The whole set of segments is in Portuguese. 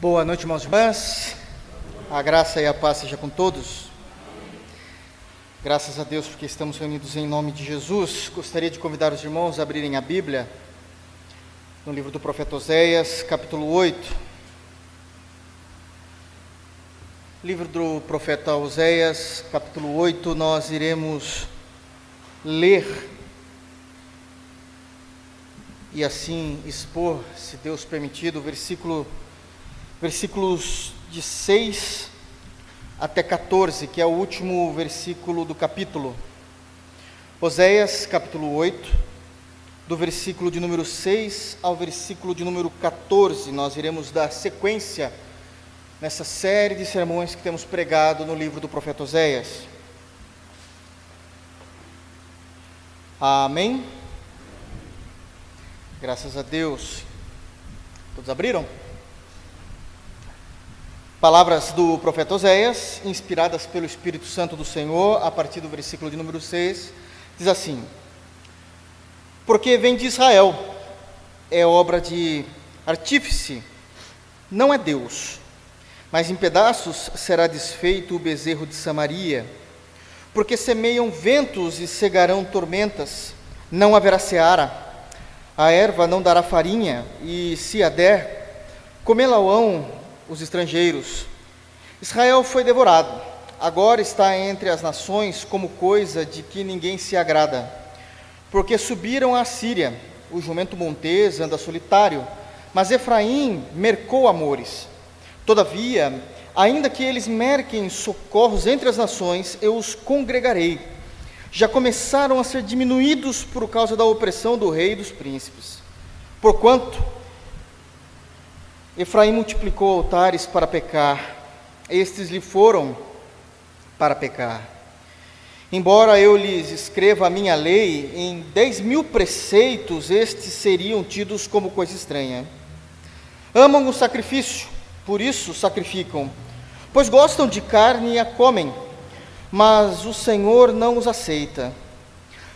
Boa noite, irmãos e irmãs. A graça e a paz seja com todos. Graças a Deus porque estamos reunidos em nome de Jesus. Gostaria de convidar os irmãos a abrirem a Bíblia no livro do profeta Oséias, capítulo 8. Livro do profeta Oséias, capítulo 8, nós iremos ler e assim expor, se Deus permitir, o versículo, versículos de 6 até 14, que é o último versículo do capítulo. Oséias, capítulo 8, do versículo de número 6 ao versículo de número 14, nós iremos dar sequência nessa série de sermões que temos pregado no livro do profeta Oséias. Amém? Graças a Deus. Todos abriram? Palavras do profeta Oséias, inspiradas pelo Espírito Santo do Senhor, a partir do versículo de número 6, diz assim: Porque vem de Israel, é obra de artífice, não é Deus, mas em pedaços será desfeito o bezerro de Samaria, porque semeiam ventos e cegarão tormentas, não haverá seara a erva não dará farinha, e se a der, comê-la-ão os estrangeiros. Israel foi devorado, agora está entre as nações como coisa de que ninguém se agrada. Porque subiram à Síria, o jumento montês anda solitário, mas Efraim mercou amores. Todavia, ainda que eles merquem socorros entre as nações, eu os congregarei já começaram a ser diminuídos por causa da opressão do rei e dos príncipes. Porquanto Efraim multiplicou altares para pecar, estes lhe foram para pecar. Embora eu lhes escreva a minha lei, em dez mil preceitos estes seriam tidos como coisa estranha. Amam o sacrifício, por isso sacrificam, pois gostam de carne e a comem mas o Senhor não os aceita.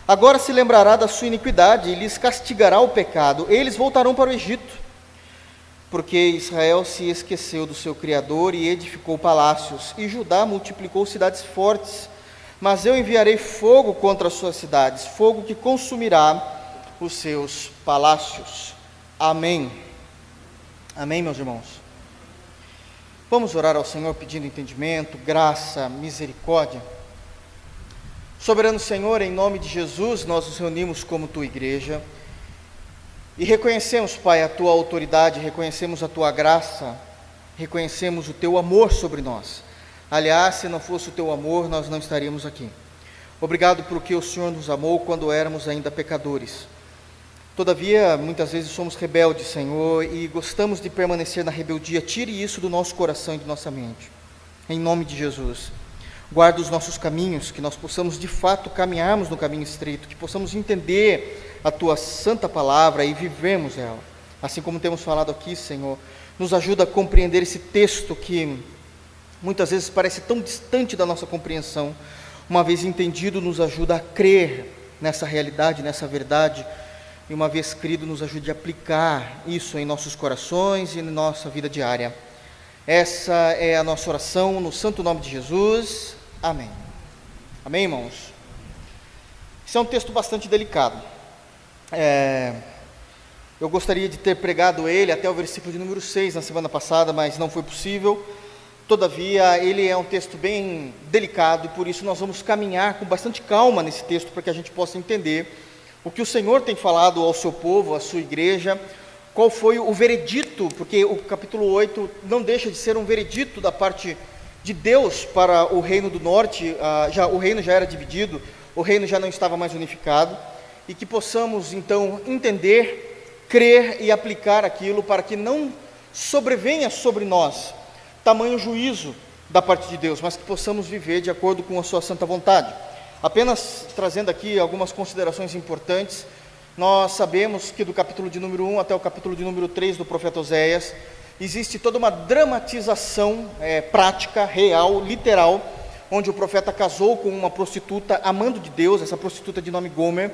Agora se lembrará da sua iniquidade e lhes castigará o pecado. Eles voltarão para o Egito, porque Israel se esqueceu do seu Criador e edificou palácios, e Judá multiplicou cidades fortes. Mas eu enviarei fogo contra as suas cidades, fogo que consumirá os seus palácios. Amém. Amém, meus irmãos. Vamos orar ao Senhor pedindo entendimento, graça, misericórdia. Soberano Senhor, em nome de Jesus, nós nos reunimos como tua igreja e reconhecemos, Pai, a tua autoridade, reconhecemos a tua graça, reconhecemos o teu amor sobre nós. Aliás, se não fosse o teu amor, nós não estaríamos aqui. Obrigado porque o Senhor nos amou quando éramos ainda pecadores. Todavia, muitas vezes somos rebeldes, Senhor, e gostamos de permanecer na rebeldia. Tire isso do nosso coração e de nossa mente. Em nome de Jesus. Guarda os nossos caminhos, que nós possamos de fato caminharmos no caminho estreito, que possamos entender a tua santa palavra e vivemos ela. Assim como temos falado aqui, Senhor, nos ajuda a compreender esse texto que muitas vezes parece tão distante da nossa compreensão. Uma vez entendido, nos ajuda a crer nessa realidade, nessa verdade e uma vez crido, nos ajude a aplicar isso em nossos corações e em nossa vida diária. Essa é a nossa oração no santo nome de Jesus. Amém. Amém, irmãos? Esse é um texto bastante delicado. É, eu gostaria de ter pregado ele até o versículo de número 6 na semana passada, mas não foi possível. Todavia, ele é um texto bem delicado e por isso nós vamos caminhar com bastante calma nesse texto para que a gente possa entender o que o Senhor tem falado ao seu povo, à sua igreja, qual foi o veredito, porque o capítulo 8 não deixa de ser um veredito da parte de Deus para o reino do norte, ah, já, o reino já era dividido, o reino já não estava mais unificado, e que possamos então entender, crer e aplicar aquilo para que não sobrevenha sobre nós tamanho juízo da parte de Deus, mas que possamos viver de acordo com a sua santa vontade. Apenas trazendo aqui algumas considerações importantes, nós sabemos que do capítulo de número 1 até o capítulo de número 3 do profeta Oséias, existe toda uma dramatização é, prática, real, literal, onde o profeta casou com uma prostituta amando de Deus, essa prostituta de nome Gomer,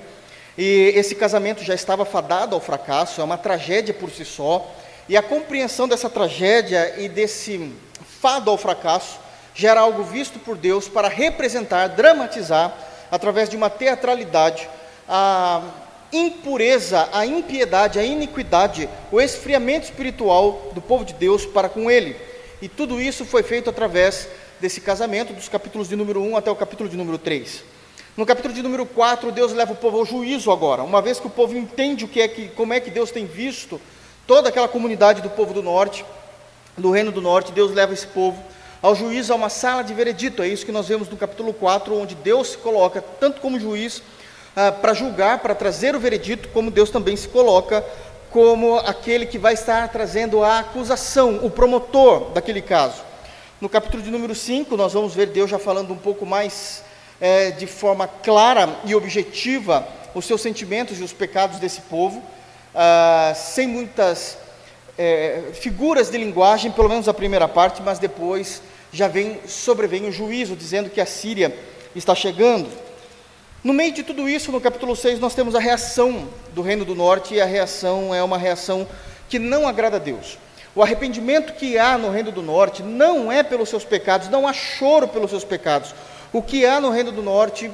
e esse casamento já estava fadado ao fracasso, é uma tragédia por si só, E a compreensão dessa tragédia e desse fado ao fracasso gera algo visto por Deus para representar, dramatizar, através de uma teatralidade, a impureza, a impiedade, a iniquidade, o esfriamento espiritual do povo de Deus para com ele. E tudo isso foi feito através desse casamento, dos capítulos de número 1 até o capítulo de número 3. No capítulo de número 4, Deus leva o povo ao juízo agora, uma vez que o povo entende o que é que, como é que Deus tem visto toda aquela comunidade do povo do norte, do reino do norte, Deus leva esse povo ao juízo, a uma sala de veredito. É isso que nós vemos no capítulo 4, onde Deus se coloca tanto como juiz ah, para julgar, para trazer o veredito, como Deus também se coloca como aquele que vai estar trazendo a acusação, o promotor daquele caso. No capítulo de número 5, nós vamos ver Deus já falando um pouco mais é, de forma clara e objetiva os seus sentimentos e os pecados desse povo, ah, sem muitas é, figuras de linguagem, pelo menos a primeira parte, mas depois já vem sobrevém o juízo, dizendo que a Síria está chegando. No meio de tudo isso, no capítulo 6, nós temos a reação do Reino do Norte, e a reação é uma reação que não agrada a Deus. O arrependimento que há no Reino do Norte não é pelos seus pecados, não há choro pelos seus pecados. O que há no Reino do Norte,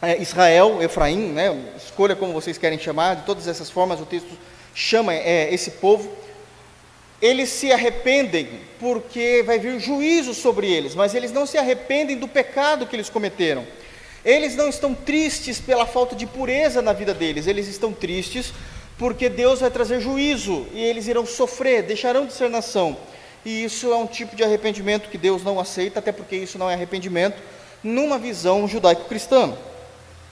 é Israel, Efraim, né, escolha como vocês querem chamar, de todas essas formas o texto chama é, esse povo, eles se arrependem porque vai vir juízo sobre eles, mas eles não se arrependem do pecado que eles cometeram. Eles não estão tristes pela falta de pureza na vida deles, eles estão tristes porque Deus vai trazer juízo e eles irão sofrer, deixarão de ser nação. E isso é um tipo de arrependimento que Deus não aceita, até porque isso não é arrependimento numa visão judaico-cristã.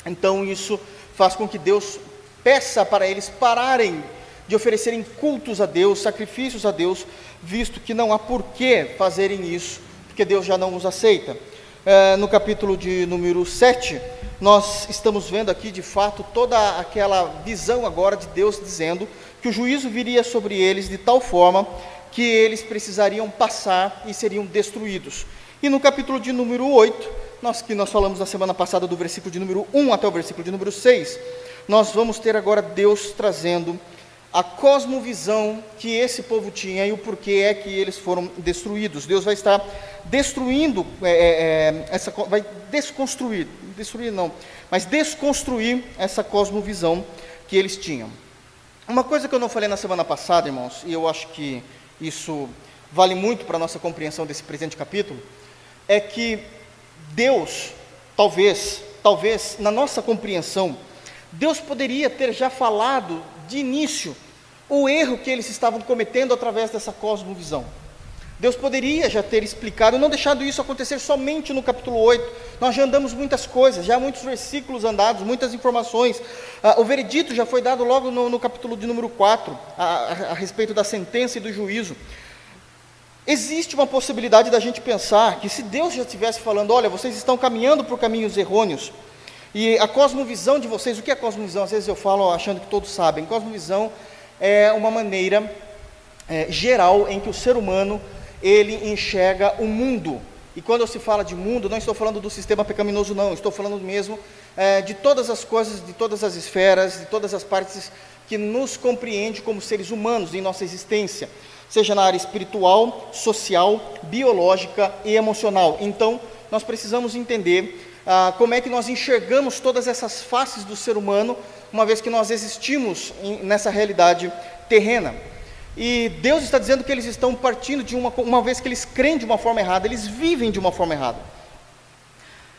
Então isso faz com que Deus peça para eles pararem de oferecerem cultos a Deus, sacrifícios a Deus, visto que não há por que fazerem isso, porque Deus já não os aceita. É, no capítulo de número 7, nós estamos vendo aqui de fato toda aquela visão agora de Deus dizendo que o juízo viria sobre eles de tal forma que eles precisariam passar e seriam destruídos. E no capítulo de número 8, nós que nós falamos na semana passada do versículo de número 1 até o versículo de número 6, nós vamos ter agora Deus trazendo a cosmovisão que esse povo tinha e o porquê é que eles foram destruídos. Deus vai estar destruindo, é, é, é, essa, vai desconstruir, destruir não, mas desconstruir essa cosmovisão que eles tinham. Uma coisa que eu não falei na semana passada, irmãos, e eu acho que isso vale muito para a nossa compreensão desse presente capítulo, é que Deus, talvez, talvez, na nossa compreensão, Deus poderia ter já falado de início o erro que eles estavam cometendo através dessa cosmovisão. Deus poderia já ter explicado, não deixado isso acontecer somente no capítulo 8. Nós já andamos muitas coisas, já muitos versículos andados, muitas informações. Ah, o veredito já foi dado logo no, no capítulo de número 4, a, a, a respeito da sentença e do juízo. Existe uma possibilidade da gente pensar que se Deus já estivesse falando, olha, vocês estão caminhando por caminhos errôneos, e a cosmovisão de vocês, o que é cosmovisão? Às vezes eu falo achando que todos sabem. Cosmovisão é uma maneira é, geral em que o ser humano ele enxerga o mundo. E quando se fala de mundo, não estou falando do sistema pecaminoso, não. Estou falando mesmo é, de todas as coisas, de todas as esferas, de todas as partes que nos compreende como seres humanos em nossa existência, seja na área espiritual, social, biológica e emocional. Então, nós precisamos entender ah, como é que nós enxergamos todas essas faces do ser humano, uma vez que nós existimos em, nessa realidade terrena. E Deus está dizendo que eles estão partindo de uma, uma vez que eles creem de uma forma errada, eles vivem de uma forma errada.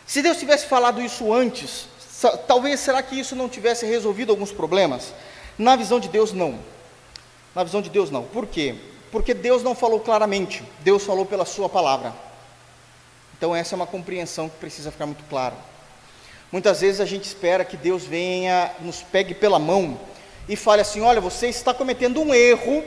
Se Deus tivesse falado isso antes, talvez será que isso não tivesse resolvido alguns problemas? Na visão de Deus, não. Na visão de Deus, não. Por quê? Porque Deus não falou claramente, Deus falou pela Sua palavra. Então, essa é uma compreensão que precisa ficar muito clara. Muitas vezes a gente espera que Deus venha, nos pegue pela mão e fale assim: olha, você está cometendo um erro,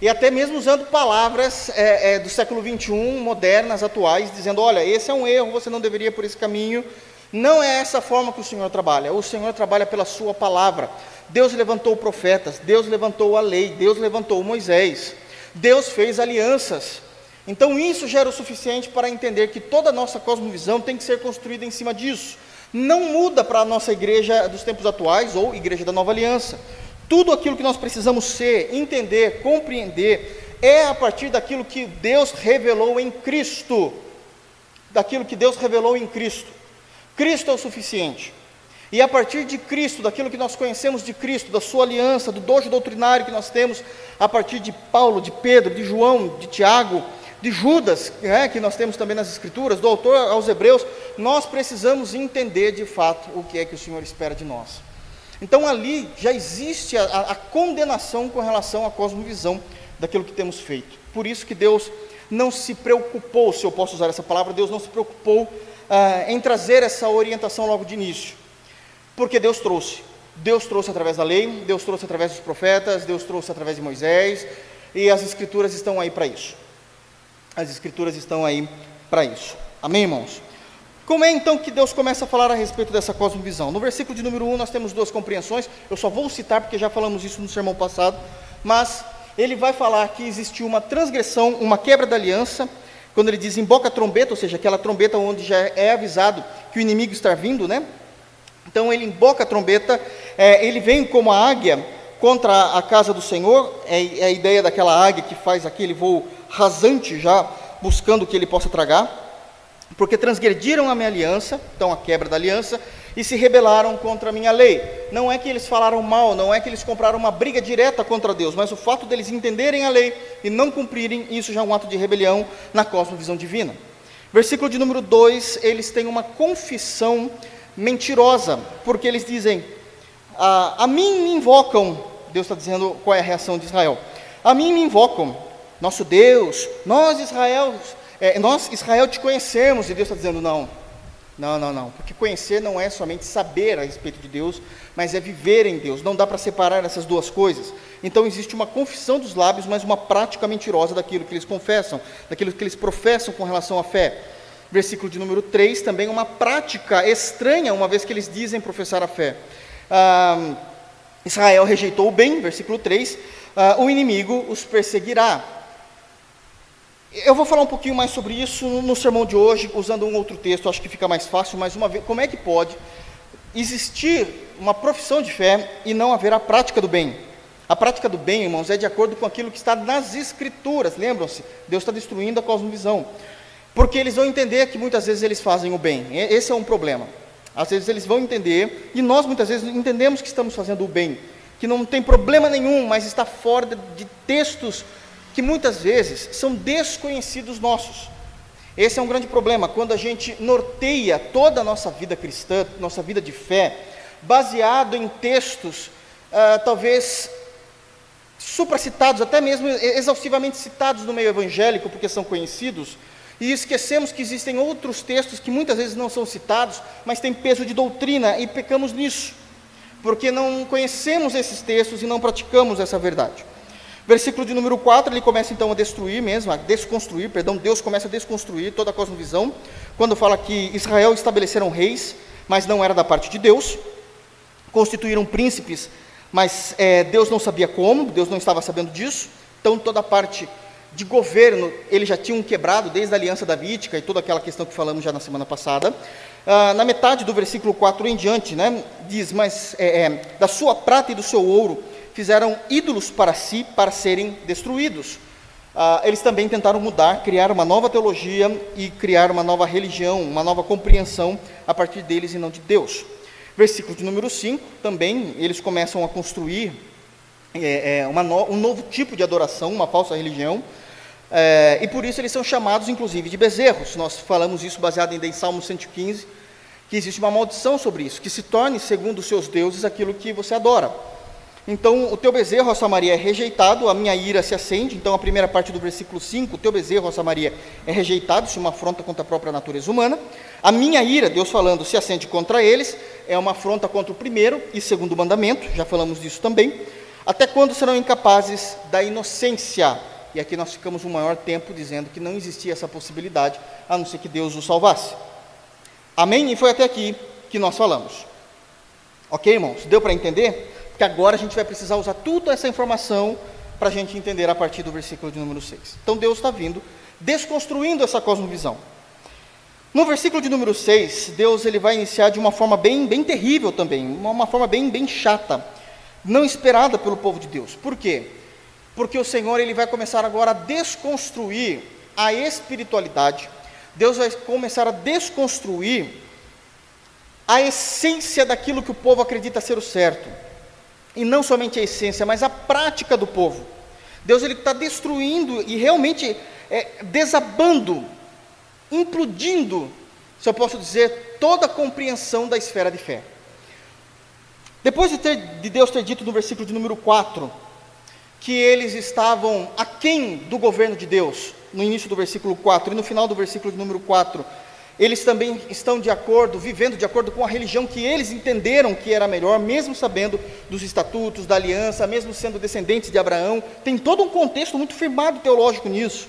e até mesmo usando palavras é, é, do século 21, modernas, atuais, dizendo: olha, esse é um erro, você não deveria ir por esse caminho. Não é essa forma que o Senhor trabalha. O Senhor trabalha pela Sua palavra. Deus levantou profetas, Deus levantou a lei, Deus levantou Moisés, Deus fez alianças. Então isso já era o suficiente para entender que toda a nossa cosmovisão tem que ser construída em cima disso. Não muda para a nossa igreja dos tempos atuais ou igreja da nova aliança. Tudo aquilo que nós precisamos ser, entender, compreender, é a partir daquilo que Deus revelou em Cristo. Daquilo que Deus revelou em Cristo. Cristo é o suficiente. E a partir de Cristo, daquilo que nós conhecemos de Cristo, da sua aliança, do dojo doutrinário que nós temos, a partir de Paulo, de Pedro, de João, de Tiago, de Judas, né, que nós temos também nas Escrituras, do autor aos Hebreus, nós precisamos entender de fato o que é que o Senhor espera de nós. Então ali já existe a, a condenação com relação à cosmovisão daquilo que temos feito. Por isso que Deus não se preocupou, se eu posso usar essa palavra, Deus não se preocupou ah, em trazer essa orientação logo de início. Porque Deus trouxe. Deus trouxe através da lei, Deus trouxe através dos profetas, Deus trouxe através de Moisés, e as Escrituras estão aí para isso. As Escrituras estão aí para isso. Amém, irmãos? Como é então que Deus começa a falar a respeito dessa cosmovisão? No versículo de número 1 nós temos duas compreensões, eu só vou citar porque já falamos isso no sermão passado, mas ele vai falar que existiu uma transgressão, uma quebra da aliança, quando ele diz emboca a trombeta, ou seja, aquela trombeta onde já é avisado que o inimigo está vindo, né? Então ele emboca a trombeta, é, ele vem como a águia contra a casa do Senhor, é, é a ideia daquela águia que faz aquele voo rasante já, buscando o que ele possa tragar, porque transgrediram a minha aliança, então a quebra da aliança, e se rebelaram contra a minha lei. Não é que eles falaram mal, não é que eles compraram uma briga direta contra Deus, mas o fato deles entenderem a lei e não cumprirem, isso já é um ato de rebelião na cosmovisão divina. Versículo de número 2, eles têm uma confissão mentirosa, porque eles dizem: a, a mim me invocam, Deus está dizendo qual é a reação de Israel, a mim me invocam, nosso Deus, nós Israel, é, nós Israel te conhecemos, e Deus está dizendo: não, não, não, não, porque conhecer não é somente saber a respeito de Deus, mas é viver em Deus, não dá para separar essas duas coisas. Então existe uma confissão dos lábios, mas uma prática mentirosa daquilo que eles confessam, daquilo que eles professam com relação à fé versículo de número 3, também uma prática estranha, uma vez que eles dizem professar a fé. Ah, Israel rejeitou o bem, versículo 3, ah, o inimigo os perseguirá. Eu vou falar um pouquinho mais sobre isso no sermão de hoje, usando um outro texto, acho que fica mais fácil, mas uma vez, como é que pode existir uma profissão de fé e não haver a prática do bem? A prática do bem, irmãos, é de acordo com aquilo que está nas Escrituras, lembram-se? Deus está destruindo a cosmovisão porque eles vão entender que muitas vezes eles fazem o bem. Esse é um problema. Às vezes eles vão entender, e nós muitas vezes entendemos que estamos fazendo o bem, que não tem problema nenhum, mas está fora de textos que muitas vezes são desconhecidos nossos. Esse é um grande problema, quando a gente norteia toda a nossa vida cristã, nossa vida de fé, baseado em textos, ah, talvez supracitados, até mesmo exaustivamente citados no meio evangélico, porque são conhecidos, e esquecemos que existem outros textos que muitas vezes não são citados, mas têm peso de doutrina e pecamos nisso, porque não conhecemos esses textos e não praticamos essa verdade. Versículo de número 4, ele começa então a destruir mesmo, a desconstruir, perdão, Deus começa a desconstruir toda a cosmovisão, quando fala que Israel estabeleceram reis, mas não era da parte de Deus, constituíram príncipes, mas é, Deus não sabia como, Deus não estava sabendo disso, então toda a parte de governo, eles já tinham quebrado desde a aliança davídica e toda aquela questão que falamos já na semana passada. Ah, na metade do versículo 4 em diante, né, diz: Mas é, é, da sua prata e do seu ouro fizeram ídolos para si, para serem destruídos. Ah, eles também tentaram mudar, criar uma nova teologia e criar uma nova religião, uma nova compreensão a partir deles e não de Deus. Versículo de número 5, também eles começam a construir é, é, no, um novo tipo de adoração, uma falsa religião, é, e por isso eles são chamados, inclusive, de bezerros. Nós falamos isso baseado em Salmo 115, que existe uma maldição sobre isso, que se torne, segundo os seus deuses, aquilo que você adora. Então, o teu bezerro, ó Samaria, é rejeitado, a minha ira se acende. Então, a primeira parte do versículo 5, o teu bezerro, ó Samaria, é rejeitado, isso é uma afronta contra a própria natureza humana. A minha ira, Deus falando, se acende contra eles, é uma afronta contra o primeiro e segundo mandamento, já falamos disso também. Até quando serão incapazes da inocência? E aqui nós ficamos um maior tempo dizendo que não existia essa possibilidade, a não ser que Deus os salvasse. Amém? E foi até aqui que nós falamos. Ok, irmãos? Deu para entender? Que agora a gente vai precisar usar toda essa informação para a gente entender a partir do versículo de número 6. Então Deus está vindo desconstruindo essa cosmovisão. No versículo de número 6, Deus ele vai iniciar de uma forma bem, bem terrível também, uma, uma forma bem, bem chata. Não esperada pelo povo de Deus. Por quê? Porque o Senhor ele vai começar agora a desconstruir a espiritualidade. Deus vai começar a desconstruir a essência daquilo que o povo acredita ser o certo. E não somente a essência, mas a prática do povo. Deus ele está destruindo e realmente é, desabando, implodindo, se eu posso dizer, toda a compreensão da esfera de fé. Depois de, ter, de Deus ter dito no versículo de número 4 que eles estavam aquém do governo de Deus, no início do versículo 4 e no final do versículo de número 4, eles também estão de acordo, vivendo de acordo com a religião que eles entenderam que era melhor, mesmo sabendo dos estatutos, da aliança, mesmo sendo descendentes de Abraão. Tem todo um contexto muito firmado teológico nisso.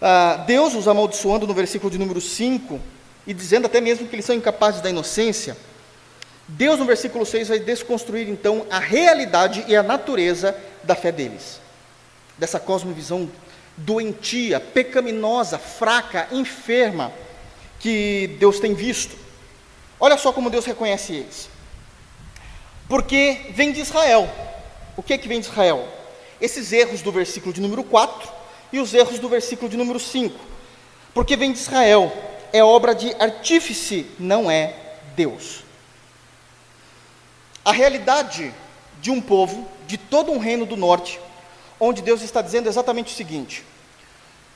Ah, Deus os amaldiçoando no versículo de número 5 e dizendo até mesmo que eles são incapazes da inocência. Deus, no versículo 6, vai desconstruir então a realidade e a natureza da fé deles, dessa cosmovisão doentia, pecaminosa, fraca, enferma que Deus tem visto. Olha só como Deus reconhece eles. Porque vem de Israel. O que é que vem de Israel? Esses erros do versículo de número 4 e os erros do versículo de número 5. Porque vem de Israel, é obra de artífice, não é Deus. A realidade de um povo, de todo um reino do norte, onde Deus está dizendo exatamente o seguinte: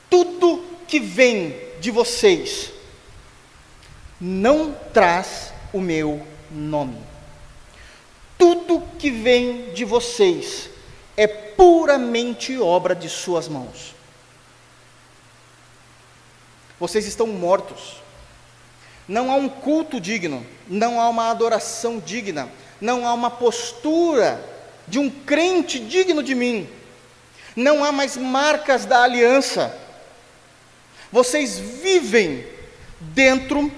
tudo que vem de vocês não traz o meu nome. Tudo que vem de vocês é puramente obra de suas mãos. Vocês estão mortos. Não há um culto digno, não há uma adoração digna, não há uma postura de um crente digno de mim. Não há mais marcas da aliança. Vocês vivem dentro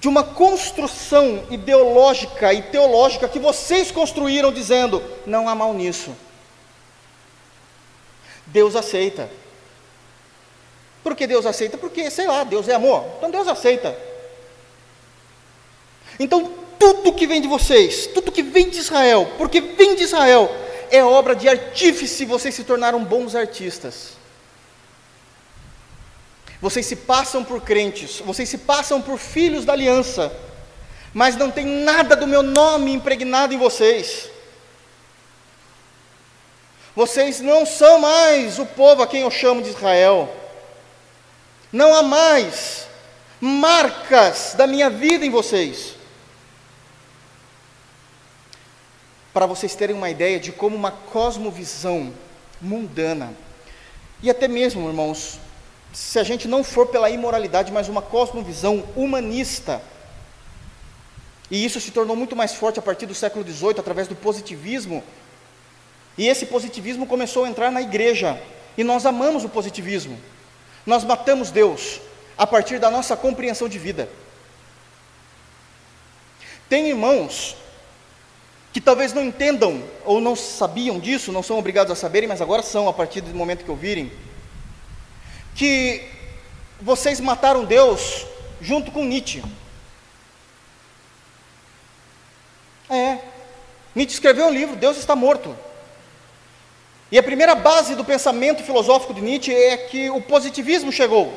de uma construção ideológica e teológica que vocês construíram dizendo: não há mal nisso. Deus aceita. Por que Deus aceita? Porque, sei lá, Deus é amor. Então Deus aceita. Então, tudo que vem de vocês, tudo que vem de Israel, porque vem de Israel, é obra de artífice, vocês se tornaram bons artistas. Vocês se passam por crentes, vocês se passam por filhos da aliança, mas não tem nada do meu nome impregnado em vocês. Vocês não são mais o povo a quem eu chamo de Israel. Não há mais marcas da minha vida em vocês. Para vocês terem uma ideia de como uma cosmovisão mundana, e até mesmo, irmãos, se a gente não for pela imoralidade, mas uma cosmovisão humanista. E isso se tornou muito mais forte a partir do século XVIII, através do positivismo. E esse positivismo começou a entrar na igreja. E nós amamos o positivismo. Nós matamos Deus a partir da nossa compreensão de vida. Tem irmãos que talvez não entendam ou não sabiam disso, não são obrigados a saberem, mas agora são a partir do momento que ouvirem que vocês mataram Deus junto com Nietzsche. É. Nietzsche escreveu um livro, Deus está morto. E a primeira base do pensamento filosófico de Nietzsche é que o positivismo chegou.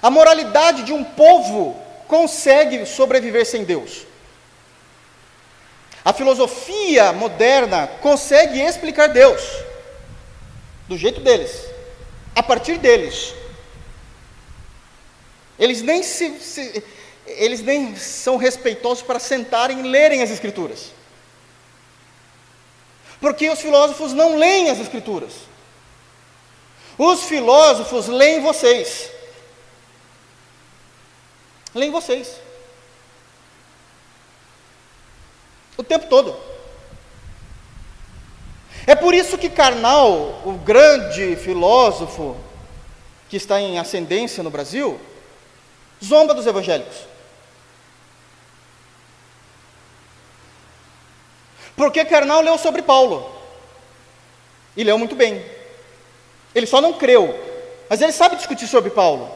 A moralidade de um povo consegue sobreviver sem Deus. A filosofia moderna consegue explicar Deus do jeito deles a partir deles. Eles nem, se, se, eles nem são respeitosos para sentarem e lerem as Escrituras. Porque os filósofos não leem as Escrituras. Os filósofos leem vocês. Leem vocês. O tempo todo. É por isso que Karnal, o grande filósofo que está em ascendência no Brasil, zomba dos evangélicos. Porque Karnal leu sobre Paulo. E leu muito bem. Ele só não creu, mas ele sabe discutir sobre Paulo.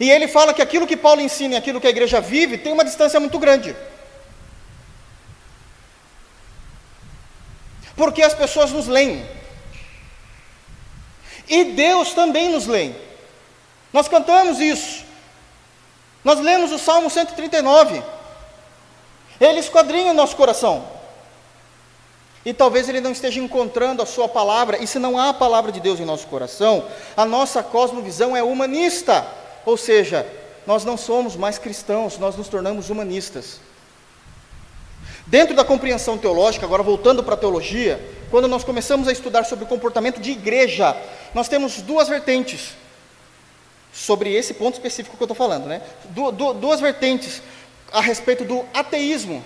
E ele fala que aquilo que Paulo ensina e aquilo que a igreja vive tem uma distância muito grande. Porque as pessoas nos leem. E Deus também nos lê. Nós cantamos isso. Nós lemos o Salmo 139. Ele esquadrinha o nosso coração. E talvez ele não esteja encontrando a sua palavra, e se não há a palavra de Deus em nosso coração, a nossa cosmovisão é humanista. Ou seja, nós não somos mais cristãos, nós nos tornamos humanistas. Dentro da compreensão teológica, agora voltando para a teologia, quando nós começamos a estudar sobre o comportamento de igreja, nós temos duas vertentes sobre esse ponto específico que eu estou falando, né? Du du duas vertentes a respeito do ateísmo.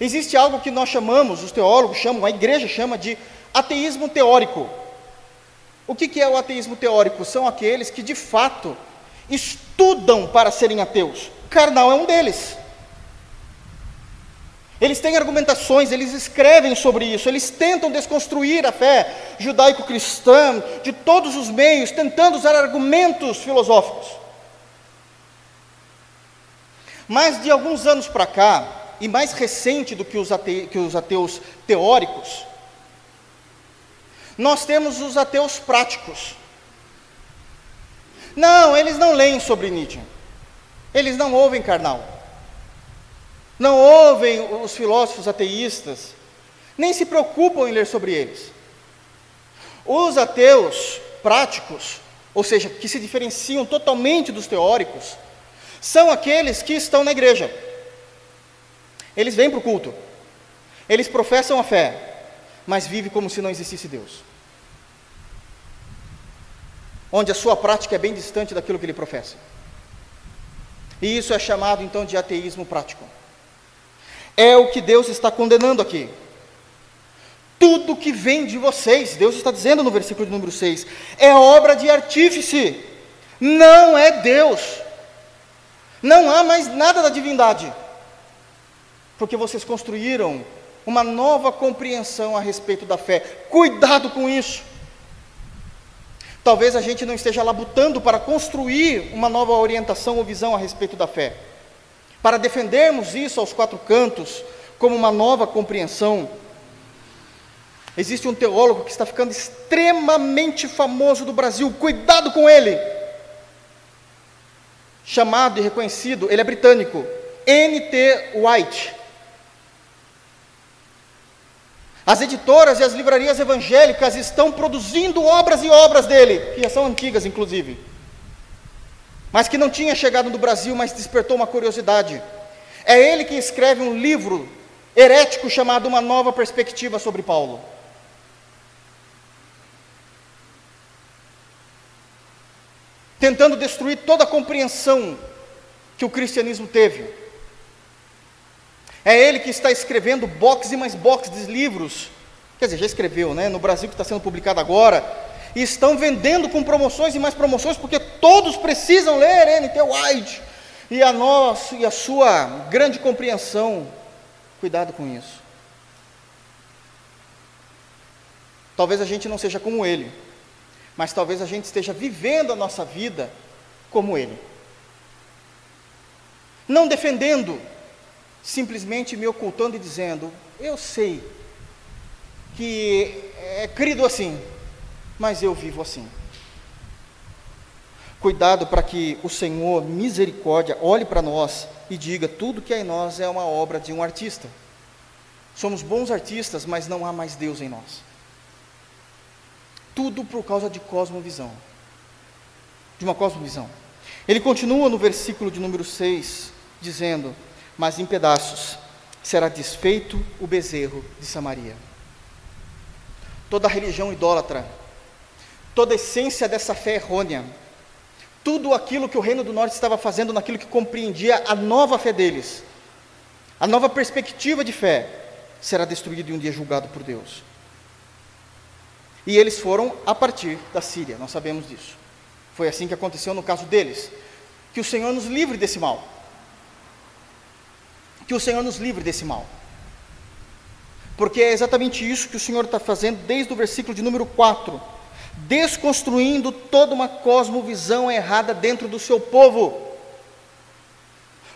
Existe algo que nós chamamos, os teólogos chamam, a igreja chama de ateísmo teórico. O que, que é o ateísmo teórico? São aqueles que de fato estudam para serem ateus. Karnal é um deles. Eles têm argumentações, eles escrevem sobre isso, eles tentam desconstruir a fé judaico-cristã de todos os meios, tentando usar argumentos filosóficos. Mas de alguns anos para cá, e mais recente do que os, ate, que os ateus teóricos, nós temos os ateus práticos. Não, eles não leem sobre Nietzsche, eles não ouvem carnal não ouvem os filósofos ateístas, nem se preocupam em ler sobre eles. Os ateus práticos, ou seja, que se diferenciam totalmente dos teóricos, são aqueles que estão na igreja. Eles vêm para o culto, eles professam a fé, mas vivem como se não existisse Deus. Onde a sua prática é bem distante daquilo que ele professa. E isso é chamado então de ateísmo prático. É o que Deus está condenando aqui. Tudo que vem de vocês, Deus está dizendo no versículo de número 6, é obra de artífice, não é Deus. Não há mais nada da divindade, porque vocês construíram uma nova compreensão a respeito da fé. Cuidado com isso. Talvez a gente não esteja labutando para construir uma nova orientação ou visão a respeito da fé para defendermos isso aos quatro cantos, como uma nova compreensão. Existe um teólogo que está ficando extremamente famoso do Brasil, cuidado com ele. Chamado e reconhecido, ele é britânico, N.T. White. As editoras e as livrarias evangélicas estão produzindo obras e obras dele, que são antigas, inclusive mas que não tinha chegado no Brasil, mas despertou uma curiosidade. É ele que escreve um livro herético chamado Uma Nova Perspectiva sobre Paulo. Tentando destruir toda a compreensão que o cristianismo teve. É ele que está escrevendo box e mais box de livros. Quer dizer, já escreveu, né? No Brasil que está sendo publicado agora e estão vendendo com promoções e mais promoções, porque todos precisam ler N.T. White. E a nossa e a sua grande compreensão, cuidado com isso. Talvez a gente não seja como ele, mas talvez a gente esteja vivendo a nossa vida como ele. Não defendendo, simplesmente me ocultando e dizendo: Eu sei que é crido assim, mas eu vivo assim. Cuidado para que o Senhor, misericórdia, olhe para nós e diga: tudo que há em nós é uma obra de um artista. Somos bons artistas, mas não há mais Deus em nós. Tudo por causa de cosmovisão. De uma cosmovisão. Ele continua no versículo de número 6, dizendo: Mas em pedaços será desfeito o bezerro de Samaria. Toda religião idólatra toda a essência dessa fé errônea, tudo aquilo que o Reino do Norte estava fazendo naquilo que compreendia a nova fé deles, a nova perspectiva de fé, será destruído e um dia julgado por Deus. E eles foram a partir da Síria, nós sabemos disso. Foi assim que aconteceu no caso deles. Que o Senhor nos livre desse mal. Que o Senhor nos livre desse mal. Porque é exatamente isso que o Senhor está fazendo desde o versículo de número 4 desconstruindo toda uma cosmovisão errada dentro do seu povo.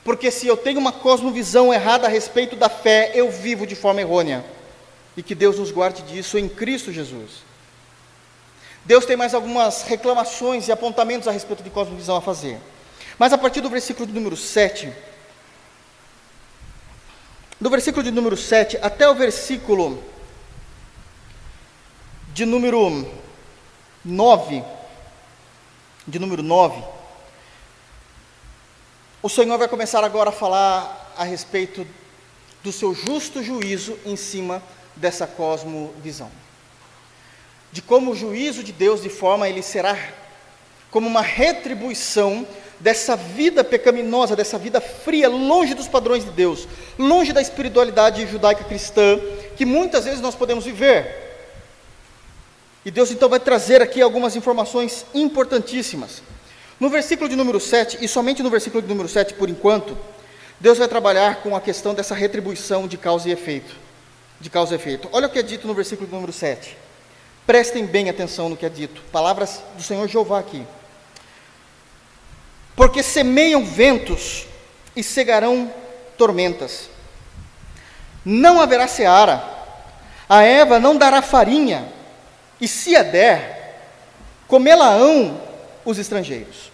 Porque se eu tenho uma cosmovisão errada a respeito da fé, eu vivo de forma errônea. e que Deus nos guarde disso em Cristo Jesus. Deus tem mais algumas reclamações e apontamentos a respeito de cosmovisão a fazer. Mas a partir do versículo de número 7, do versículo de número 7 até o versículo de número 9, de número 9, o Senhor vai começar agora a falar a respeito do seu justo juízo em cima dessa cosmovisão. De como o juízo de Deus, de forma ele será como uma retribuição dessa vida pecaminosa, dessa vida fria, longe dos padrões de Deus, longe da espiritualidade judaica cristã, que muitas vezes nós podemos viver. E Deus então vai trazer aqui algumas informações importantíssimas. No versículo de número 7, e somente no versículo de número 7 por enquanto, Deus vai trabalhar com a questão dessa retribuição de causa e efeito. De causa e efeito. Olha o que é dito no versículo de número 7. Prestem bem atenção no que é dito. Palavras do Senhor Jeová aqui. Porque semeiam ventos e cegarão tormentas. Não haverá seara, a Eva não dará farinha, e se a der, comê-la-ão os estrangeiros.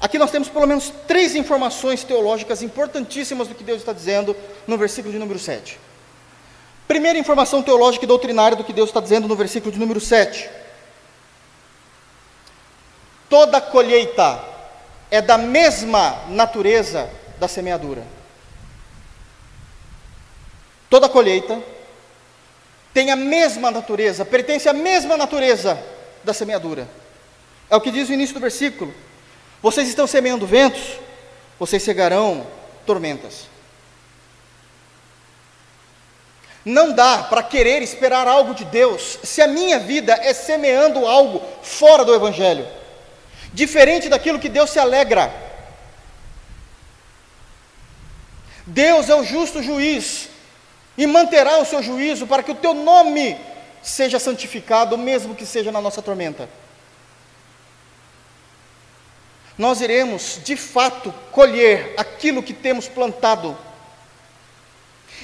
Aqui nós temos pelo menos três informações teológicas importantíssimas do que Deus está dizendo no versículo de número 7. Primeira informação teológica e doutrinária do que Deus está dizendo no versículo de número 7. Toda colheita é da mesma natureza da semeadura. Toda colheita tem a mesma natureza, pertence à mesma natureza da semeadura. É o que diz o início do versículo. Vocês estão semeando ventos, vocês cegarão tormentas. Não dá para querer esperar algo de Deus se a minha vida é semeando algo fora do Evangelho, diferente daquilo que Deus se alegra. Deus é o justo juiz e manterá o seu juízo para que o teu nome seja santificado, mesmo que seja na nossa tormenta nós iremos de fato colher aquilo que temos plantado.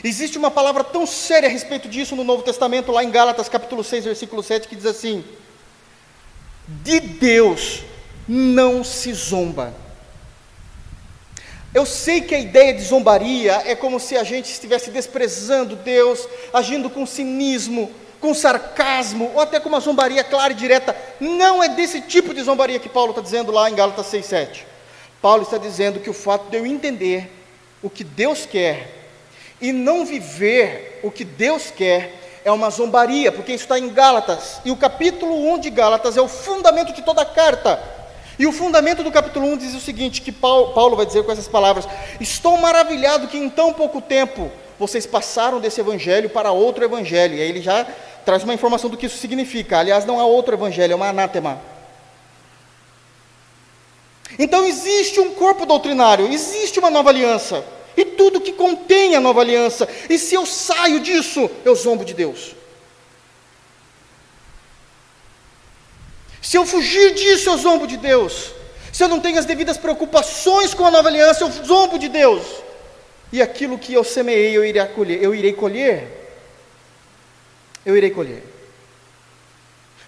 Existe uma palavra tão séria a respeito disso no Novo Testamento, lá em Gálatas capítulo 6, versículo 7, que diz assim: De Deus não se zomba. Eu sei que a ideia de zombaria é como se a gente estivesse desprezando Deus, agindo com cinismo, com sarcasmo, ou até com uma zombaria clara e direta. Não é desse tipo de zombaria que Paulo está dizendo lá em Gálatas 6,7. Paulo está dizendo que o fato de eu entender o que Deus quer e não viver o que Deus quer é uma zombaria, porque isso está em Gálatas. E o capítulo 1 de Gálatas é o fundamento de toda a carta. E o fundamento do capítulo 1 diz o seguinte: que Paulo, Paulo vai dizer com essas palavras: Estou maravilhado que em tão pouco tempo vocês passaram desse evangelho para outro evangelho. E aí ele já traz uma informação do que isso significa. Aliás, não é outro evangelho, é uma anátema. Então existe um corpo doutrinário, existe uma nova aliança. E tudo que contém a nova aliança. E se eu saio disso, eu zombo de Deus. Se eu fugir disso, eu zombo de Deus. Se eu não tenho as devidas preocupações com a nova aliança, eu zombo de Deus. E aquilo que eu semeei, eu irei colher. Eu irei colher eu irei colher.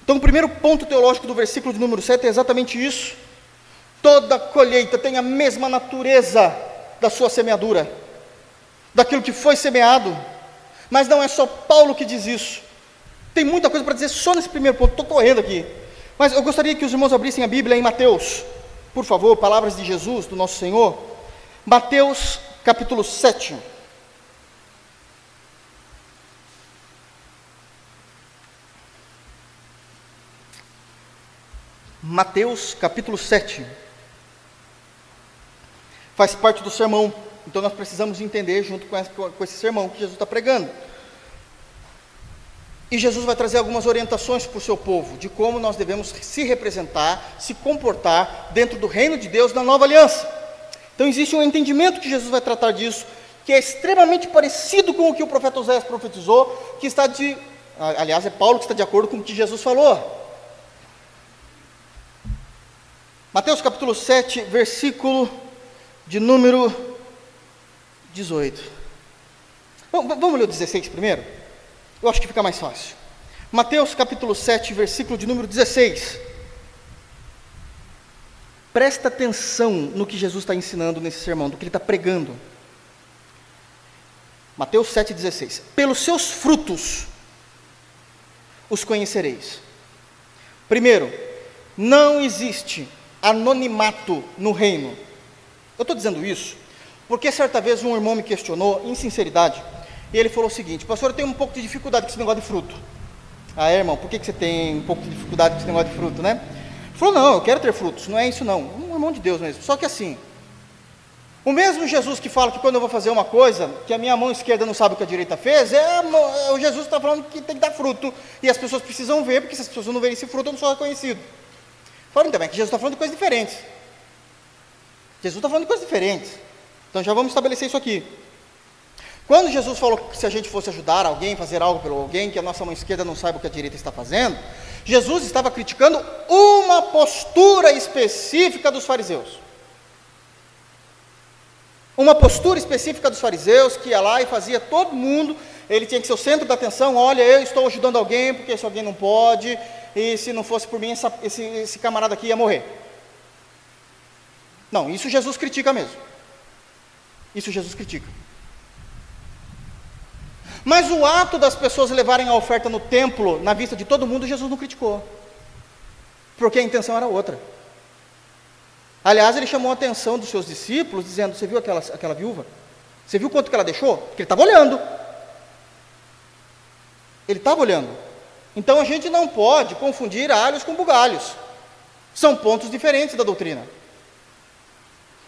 Então, o primeiro ponto teológico do versículo de número 7 é exatamente isso. Toda colheita tem a mesma natureza da sua semeadura, daquilo que foi semeado. Mas não é só Paulo que diz isso. Tem muita coisa para dizer só nesse primeiro ponto, estou correndo aqui. Mas eu gostaria que os irmãos abrissem a Bíblia em Mateus, por favor, palavras de Jesus, do nosso Senhor. Mateus capítulo 7. Mateus capítulo 7. Faz parte do sermão, então nós precisamos entender junto com esse sermão que Jesus está pregando. E Jesus vai trazer algumas orientações para o seu povo de como nós devemos se representar, se comportar dentro do reino de Deus na nova aliança. Então existe um entendimento que Jesus vai tratar disso, que é extremamente parecido com o que o profeta Oséias profetizou, que está de. Aliás, é Paulo que está de acordo com o que Jesus falou. Mateus capítulo 7, versículo de número 18. Vamos ler o 16 primeiro? Eu acho que fica mais fácil. Mateus capítulo 7, versículo de número 16. Presta atenção no que Jesus está ensinando nesse sermão, do que ele está pregando. Mateus 7,16. Pelos seus frutos os conhecereis. Primeiro, não existe anonimato no reino. Eu estou dizendo isso porque certa vez um irmão me questionou, em sinceridade, e ele falou o seguinte: Pastor, eu tenho um pouco de dificuldade com esse negócio de fruto. Ah, é, irmão, por que, que você tem um pouco de dificuldade com esse negócio de fruto, né? Ele falou: Não, eu quero ter frutos, não é isso não. Um irmão de Deus mesmo. Só que assim, o mesmo Jesus que fala que quando eu vou fazer uma coisa, que a minha mão esquerda não sabe o que a direita fez, é, é o Jesus está falando que tem que dar fruto. E as pessoas precisam ver, porque se as pessoas não verem esse fruto, eu não sou reconhecido. Falaram também que Jesus está falando de coisas diferentes. Jesus está falando de coisas diferentes. Então já vamos estabelecer isso aqui. Quando Jesus falou que se a gente fosse ajudar alguém, fazer algo pelo alguém, que a nossa mão esquerda não saiba o que a direita está fazendo, Jesus estava criticando uma postura específica dos fariseus. Uma postura específica dos fariseus que ia lá e fazia todo mundo, ele tinha que ser o centro da atenção. Olha, eu estou ajudando alguém porque esse alguém não pode, e se não fosse por mim, essa, esse, esse camarada aqui ia morrer. Não, isso Jesus critica mesmo. Isso Jesus critica. Mas o ato das pessoas levarem a oferta no templo, na vista de todo mundo, Jesus não criticou. Porque a intenção era outra. Aliás, ele chamou a atenção dos seus discípulos, dizendo: Você viu aquela, aquela viúva? Você viu quanto que ela deixou? Porque ele estava olhando. Ele estava olhando. Então a gente não pode confundir alhos com bugalhos. São pontos diferentes da doutrina.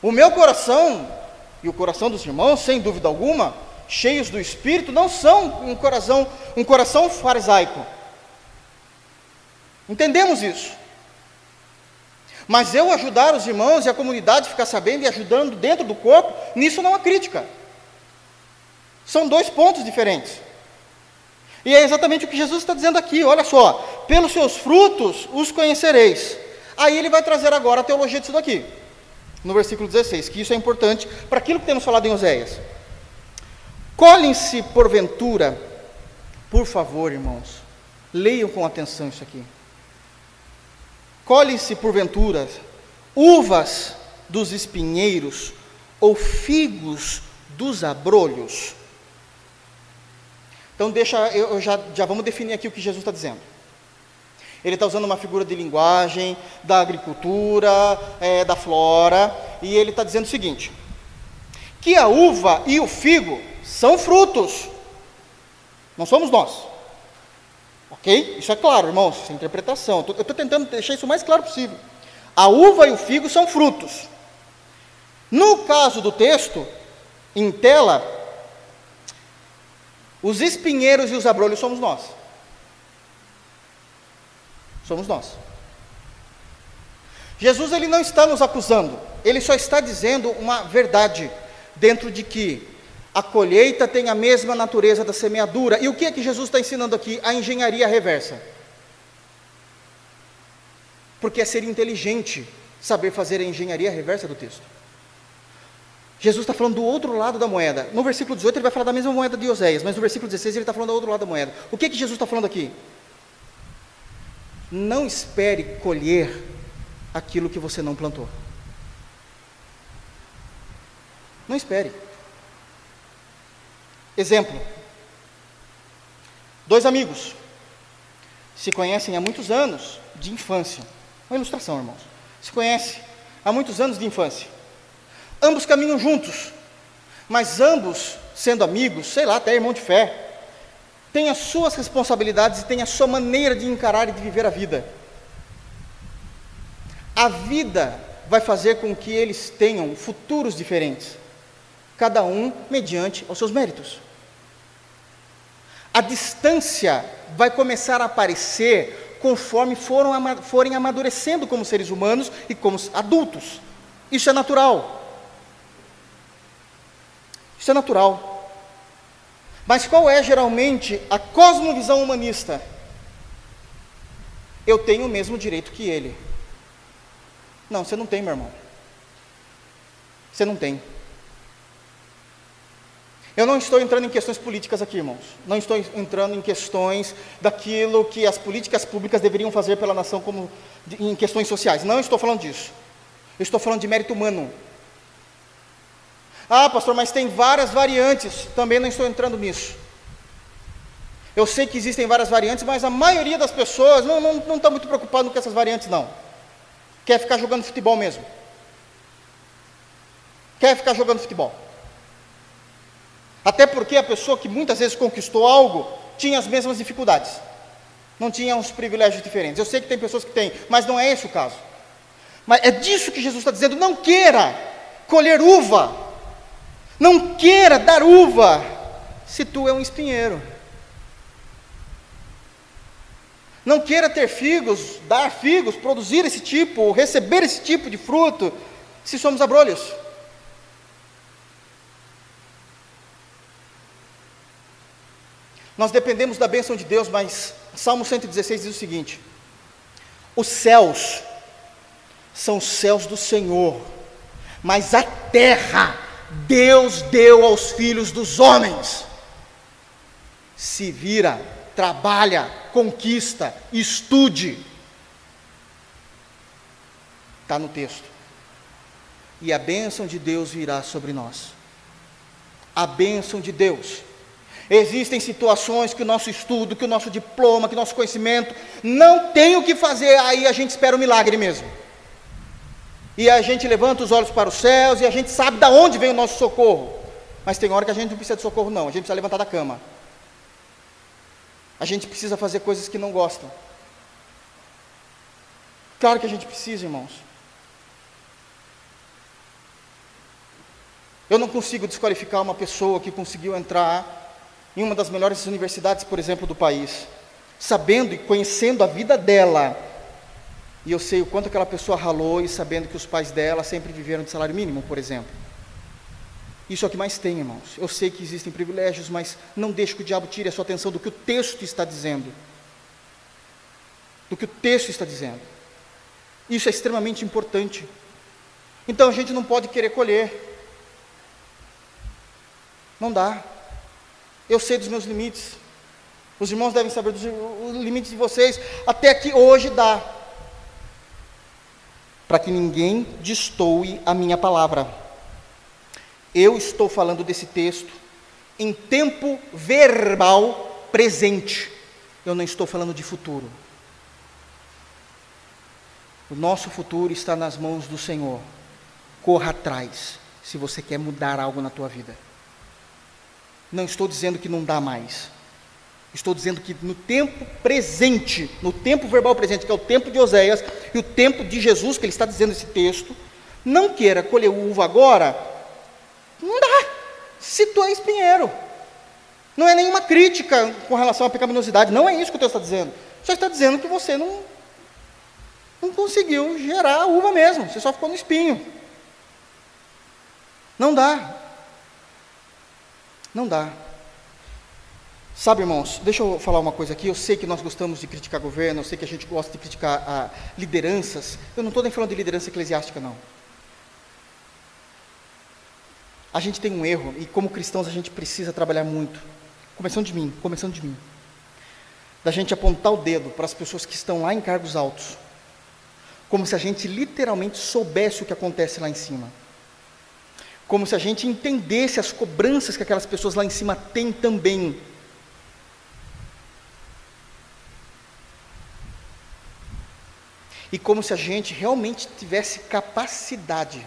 O meu coração e o coração dos irmãos, sem dúvida alguma, cheios do Espírito, não são um coração, um coração farisaico. Entendemos isso. Mas eu ajudar os irmãos e a comunidade ficar sabendo e ajudando dentro do corpo, nisso não há crítica. São dois pontos diferentes. E é exatamente o que Jesus está dizendo aqui, olha só, pelos seus frutos os conhecereis. Aí ele vai trazer agora a teologia disso daqui no versículo 16, que isso é importante para aquilo que temos falado em Oséias. Colhem-se, porventura, por favor, irmãos, leiam com atenção isso aqui. Colhem-se, porventura, uvas dos espinheiros ou figos dos abrolhos. Então, deixa, eu já, já vamos definir aqui o que Jesus está dizendo. Ele está usando uma figura de linguagem da agricultura, é, da flora, e ele está dizendo o seguinte: que a uva e o figo são frutos, não somos nós. Ok? Isso é claro, irmãos, essa é interpretação. Eu estou tentando deixar isso o mais claro possível. A uva e o figo são frutos. No caso do texto, em tela, os espinheiros e os abrolhos somos nós somos nós. Jesus ele não está nos acusando, ele só está dizendo uma verdade dentro de que a colheita tem a mesma natureza da semeadura. E o que é que Jesus está ensinando aqui? A engenharia reversa. Porque é ser inteligente saber fazer a engenharia reversa do texto. Jesus está falando do outro lado da moeda. No versículo 18 ele vai falar da mesma moeda de Oséias, mas no versículo 16 ele está falando do outro lado da moeda. O que é que Jesus está falando aqui? Não espere colher aquilo que você não plantou. Não espere. Exemplo: dois amigos se conhecem há muitos anos de infância. Uma ilustração, irmãos. Se conhecem há muitos anos de infância. Ambos caminham juntos, mas ambos, sendo amigos, sei lá, até irmão de fé, tem as suas responsabilidades e tem a sua maneira de encarar e de viver a vida. A vida vai fazer com que eles tenham futuros diferentes, cada um mediante os seus méritos. A distância vai começar a aparecer conforme foram, forem amadurecendo como seres humanos e como adultos. Isso é natural. Isso é natural. Mas qual é geralmente a cosmovisão humanista? Eu tenho o mesmo direito que ele. Não, você não tem, meu irmão. Você não tem. Eu não estou entrando em questões políticas aqui, irmãos. Não estou entrando em questões daquilo que as políticas públicas deveriam fazer pela nação como em questões sociais. Não estou falando disso. Eu estou falando de mérito humano. Ah, pastor, mas tem várias variantes. Também não estou entrando nisso. Eu sei que existem várias variantes, mas a maioria das pessoas não, não, não está muito preocupado com essas variantes, não. Quer ficar jogando futebol mesmo. Quer ficar jogando futebol. Até porque a pessoa que muitas vezes conquistou algo tinha as mesmas dificuldades. Não tinha uns privilégios diferentes. Eu sei que tem pessoas que têm, mas não é esse o caso. Mas é disso que Jesus está dizendo: não queira colher uva, não queira dar uva, se tu é um espinheiro. Não queira ter figos, dar figos, produzir esse tipo, receber esse tipo de fruto, se somos abrolhos. Nós dependemos da bênção de Deus, mas Salmo 116 diz o seguinte: Os céus são os céus do Senhor, mas a terra Deus deu aos filhos dos homens. Se vira, trabalha, conquista, estude. Está no texto. E a bênção de Deus virá sobre nós. A bênção de Deus Existem situações que o nosso estudo, que o nosso diploma, que o nosso conhecimento não tem o que fazer, aí a gente espera o um milagre mesmo. E a gente levanta os olhos para os céus e a gente sabe de onde vem o nosso socorro. Mas tem hora que a gente não precisa de socorro, não, a gente precisa levantar da cama. A gente precisa fazer coisas que não gostam. Claro que a gente precisa, irmãos. Eu não consigo desqualificar uma pessoa que conseguiu entrar em uma das melhores universidades, por exemplo, do país, sabendo e conhecendo a vida dela, e eu sei o quanto aquela pessoa ralou e sabendo que os pais dela sempre viveram de salário mínimo, por exemplo. Isso é o que mais tem, irmãos. Eu sei que existem privilégios, mas não deixe que o diabo tire a sua atenção do que o texto está dizendo. Do que o texto está dizendo. Isso é extremamente importante. Então a gente não pode querer colher. Não dá. Eu sei dos meus limites. Os irmãos devem saber dos limites de vocês. Até que hoje dá. Para que ninguém destoe a minha palavra. Eu estou falando desse texto em tempo verbal presente. Eu não estou falando de futuro. O nosso futuro está nas mãos do Senhor. Corra atrás, se você quer mudar algo na tua vida. Não estou dizendo que não dá mais. Estou dizendo que no tempo presente, no tempo verbal presente, que é o tempo de Oséias, e o tempo de Jesus, que ele está dizendo esse texto, não queira colher uva agora, não dá. Se tu é espinheiro. Não é nenhuma crítica com relação à pecaminosidade, não é isso que o texto está dizendo. Só está dizendo que você não, não conseguiu gerar uva mesmo, você só ficou no espinho. Não dá. Não dá. Sabe, irmãos, deixa eu falar uma coisa aqui. Eu sei que nós gostamos de criticar governo, eu sei que a gente gosta de criticar ah, lideranças. Eu não estou nem falando de liderança eclesiástica, não. A gente tem um erro, e como cristãos a gente precisa trabalhar muito. Começando de mim, começando de mim. Da gente apontar o dedo para as pessoas que estão lá em cargos altos. Como se a gente literalmente soubesse o que acontece lá em cima como se a gente entendesse as cobranças que aquelas pessoas lá em cima têm também. E como se a gente realmente tivesse capacidade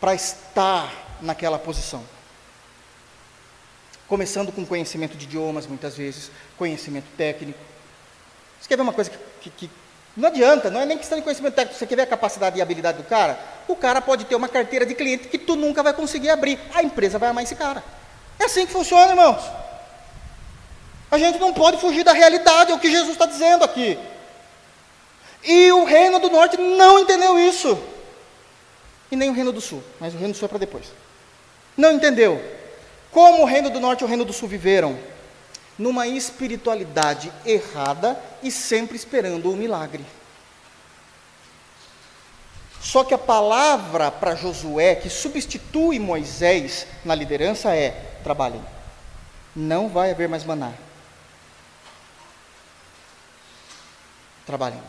para estar naquela posição. Começando com conhecimento de idiomas, muitas vezes, conhecimento técnico. Você quer ver uma coisa que, que, que não adianta, não é nem questão de conhecimento técnico. Você quer ver a capacidade e a habilidade do cara? O cara pode ter uma carteira de cliente que tu nunca vai conseguir abrir. A empresa vai amar esse cara. É assim que funciona, irmãos. A gente não pode fugir da realidade, é o que Jesus está dizendo aqui. E o reino do norte não entendeu isso. E nem o reino do sul, mas o reino do sul é para depois. Não entendeu. Como o reino do norte e o reino do sul viveram? numa espiritualidade errada e sempre esperando o milagre. Só que a palavra para Josué, que substitui Moisés na liderança, é: trabalhem. Não vai haver mais maná. Trabalhem.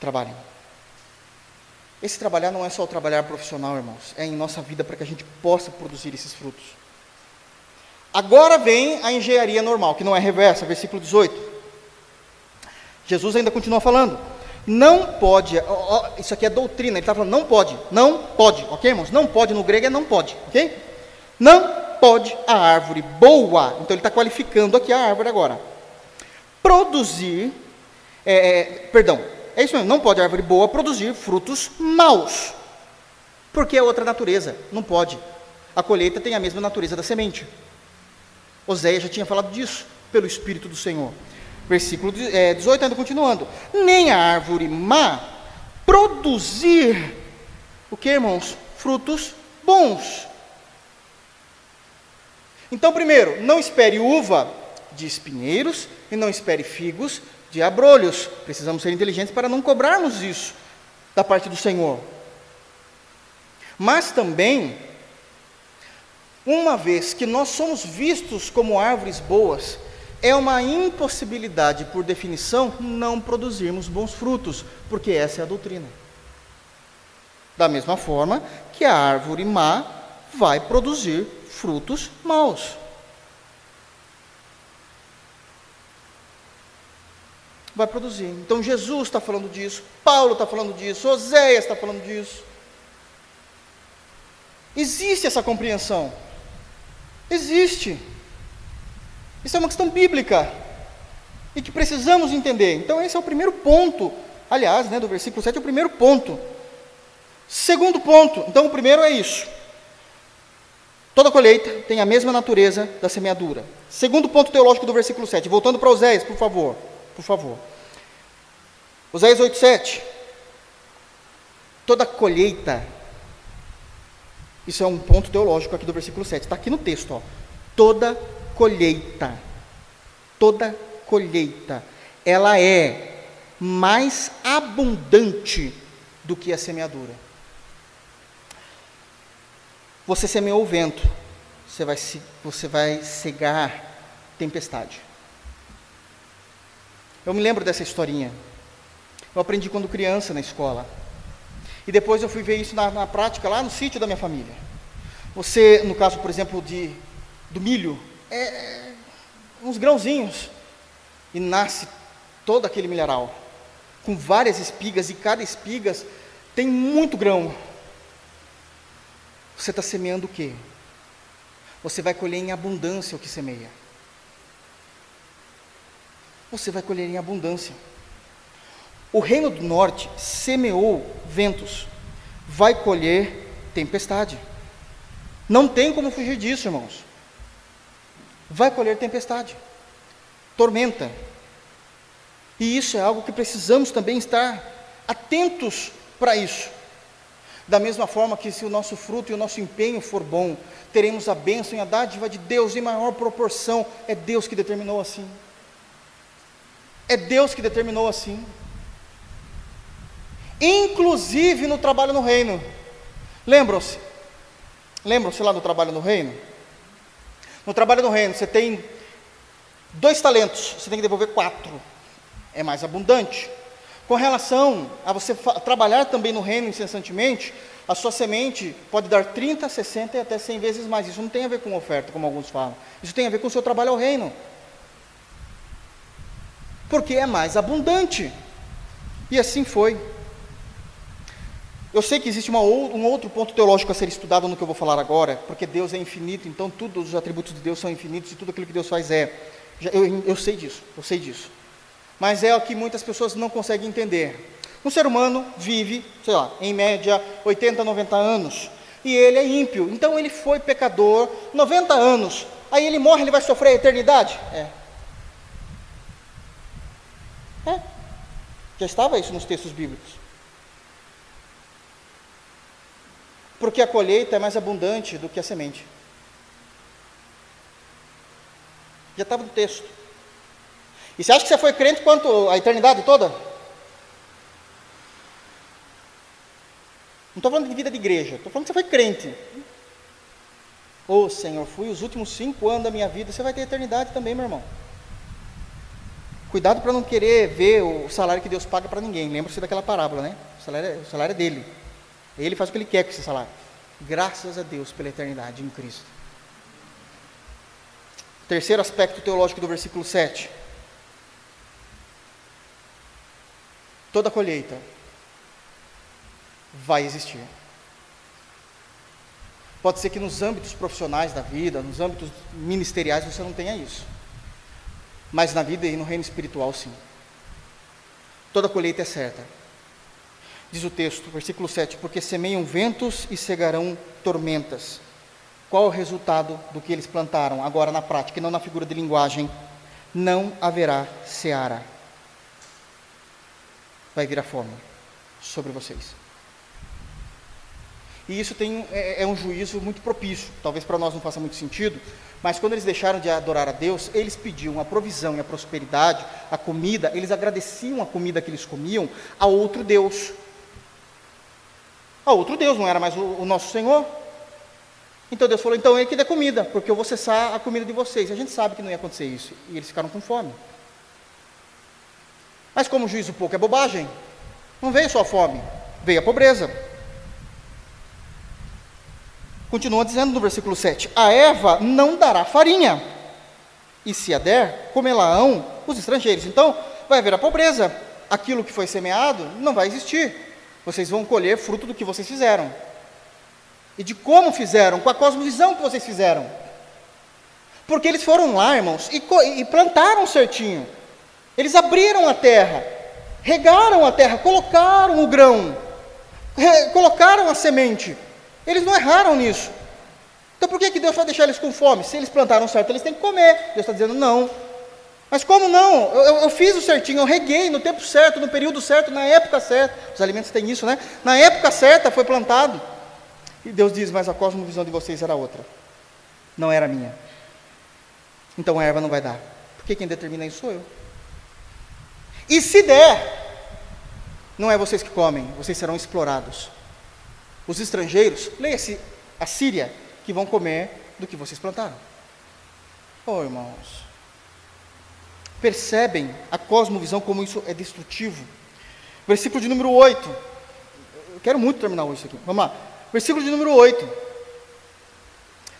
Trabalhem. Esse trabalhar não é só o trabalhar profissional, irmãos, é em nossa vida para que a gente possa produzir esses frutos. Agora vem a engenharia normal, que não é reversa, versículo 18. Jesus ainda continua falando. Não pode, ó, ó, isso aqui é doutrina, ele está falando, não pode, não pode, ok, irmãos? Não pode no grego é não pode, ok? Não pode a árvore boa, então ele está qualificando aqui a árvore agora. Produzir, é, é, perdão, é isso mesmo, não pode a árvore boa produzir frutos maus, porque é outra natureza, não pode. A colheita tem a mesma natureza da semente. Oséias já tinha falado disso, pelo Espírito do Senhor. Versículo 18, ainda continuando. Nem a árvore má produzir, o que, irmãos? Frutos bons. Então, primeiro, não espere uva de espinheiros e não espere figos de abrolhos. Precisamos ser inteligentes para não cobrarmos isso da parte do Senhor. Mas também, uma vez que nós somos vistos como árvores boas, é uma impossibilidade, por definição, não produzirmos bons frutos, porque essa é a doutrina. Da mesma forma que a árvore má vai produzir frutos maus. Vai produzir. Então Jesus está falando disso, Paulo está falando disso, Oséias está falando disso. Existe essa compreensão. Existe. Isso é uma questão bíblica e que precisamos entender. Então, esse é o primeiro ponto, aliás, né, do versículo 7 é o primeiro ponto. Segundo ponto, então o primeiro é isso. Toda colheita tem a mesma natureza da semeadura. Segundo ponto teológico do versículo 7, voltando para Oséias, por favor, por favor. Oséias 8, 7. Toda colheita, isso é um ponto teológico aqui do versículo 7, está aqui no texto, ó. Toda colheita, toda colheita, ela é mais abundante do que a semeadura. Você semeou o vento, você vai, você vai cegar tempestade. Eu me lembro dessa historinha. Eu aprendi quando criança na escola. E depois eu fui ver isso na, na prática lá no sítio da minha família. Você, no caso, por exemplo, de, do milho, é, uns grãozinhos e nasce todo aquele milharal com várias espigas e cada espiga tem muito grão. Você está semeando o quê? Você vai colher em abundância o que semeia. Você vai colher em abundância. O reino do norte semeou ventos, vai colher tempestade. Não tem como fugir disso, irmãos vai colher tempestade, tormenta. E isso é algo que precisamos também estar atentos para isso. Da mesma forma que se o nosso fruto e o nosso empenho for bom, teremos a bênção e a dádiva de Deus em maior proporção. É Deus que determinou assim. É Deus que determinou assim. Inclusive no trabalho no reino. Lembram-se? Lembram-se lá do trabalho no reino? No trabalho no reino, você tem dois talentos, você tem que devolver quatro. É mais abundante. Com relação a você trabalhar também no reino incessantemente, a sua semente pode dar 30, 60 e até 100 vezes mais. Isso não tem a ver com oferta, como alguns falam. Isso tem a ver com o seu trabalho ao reino. Porque é mais abundante. E assim foi. Eu sei que existe uma, um outro ponto teológico a ser estudado no que eu vou falar agora, porque Deus é infinito, então todos os atributos de Deus são infinitos e tudo aquilo que Deus faz é. Eu, eu sei disso, eu sei disso. Mas é o que muitas pessoas não conseguem entender. Um ser humano vive, sei lá, em média 80, 90 anos, e ele é ímpio, então ele foi pecador 90 anos, aí ele morre, ele vai sofrer a eternidade? É. É. Já estava isso nos textos bíblicos. Porque a colheita é mais abundante do que a semente. Já estava no texto. E você acha que você foi crente quanto a eternidade toda? estou falando de vida de igreja, estou falando que você foi crente. Ô oh, Senhor, fui os últimos cinco anos da minha vida, você vai ter eternidade também, meu irmão. Cuidado para não querer ver o salário que Deus paga para ninguém. Lembra-se daquela parábola, né? O salário, é, o salário é dele. Ele faz o que ele quer com esse salário. Graças a Deus pela eternidade em Cristo. Terceiro aspecto teológico do versículo 7. Toda colheita vai existir. Pode ser que nos âmbitos profissionais da vida, nos âmbitos ministeriais, você não tenha isso. Mas na vida e no reino espiritual, sim. Toda colheita é certa. Diz o texto, versículo 7: Porque semeiam ventos e cegarão tormentas. Qual o resultado do que eles plantaram? Agora na prática, e não na figura de linguagem. Não haverá seara. Vai vir a fome sobre vocês. E isso tem, é, é um juízo muito propício. Talvez para nós não faça muito sentido, mas quando eles deixaram de adorar a Deus, eles pediam a provisão e a prosperidade, a comida, eles agradeciam a comida que eles comiam a outro Deus. A outro Deus, não era mais o, o nosso Senhor. Então Deus falou: então ele que dê comida, porque eu vou cessar a comida de vocês. E a gente sabe que não ia acontecer isso. E eles ficaram com fome. Mas como o juízo pouco é bobagem, não veio só a fome, veio a pobreza. Continua dizendo no versículo 7: A erva não dará farinha, e se a der, comê-la-ão os estrangeiros. Então, vai haver a pobreza. Aquilo que foi semeado não vai existir. Vocês vão colher fruto do que vocês fizeram. E de como fizeram, com a cosmovisão que vocês fizeram. Porque eles foram lá, irmãos, e, e plantaram certinho. Eles abriram a terra, regaram a terra, colocaram o grão, colocaram a semente. Eles não erraram nisso. Então por que, que Deus vai deixar eles com fome? Se eles plantaram certo, eles têm que comer. Deus está dizendo não. Mas como não? Eu, eu, fiz o certinho, eu reguei no tempo certo, no período certo, na época certa. Os alimentos têm isso, né? Na época certa foi plantado. E Deus diz, mas a cosmovisão de vocês era outra. Não era minha. Então a erva não vai dar. Porque quem determina isso sou eu. E se der, não é vocês que comem, vocês serão explorados os estrangeiros, leia-se a Síria, que vão comer do que vocês plantaram. Oh, irmãos, percebem a cosmovisão como isso é destrutivo. Versículo de número 8. Eu quero muito terminar isso aqui. Vamos lá. Versículo de número 8.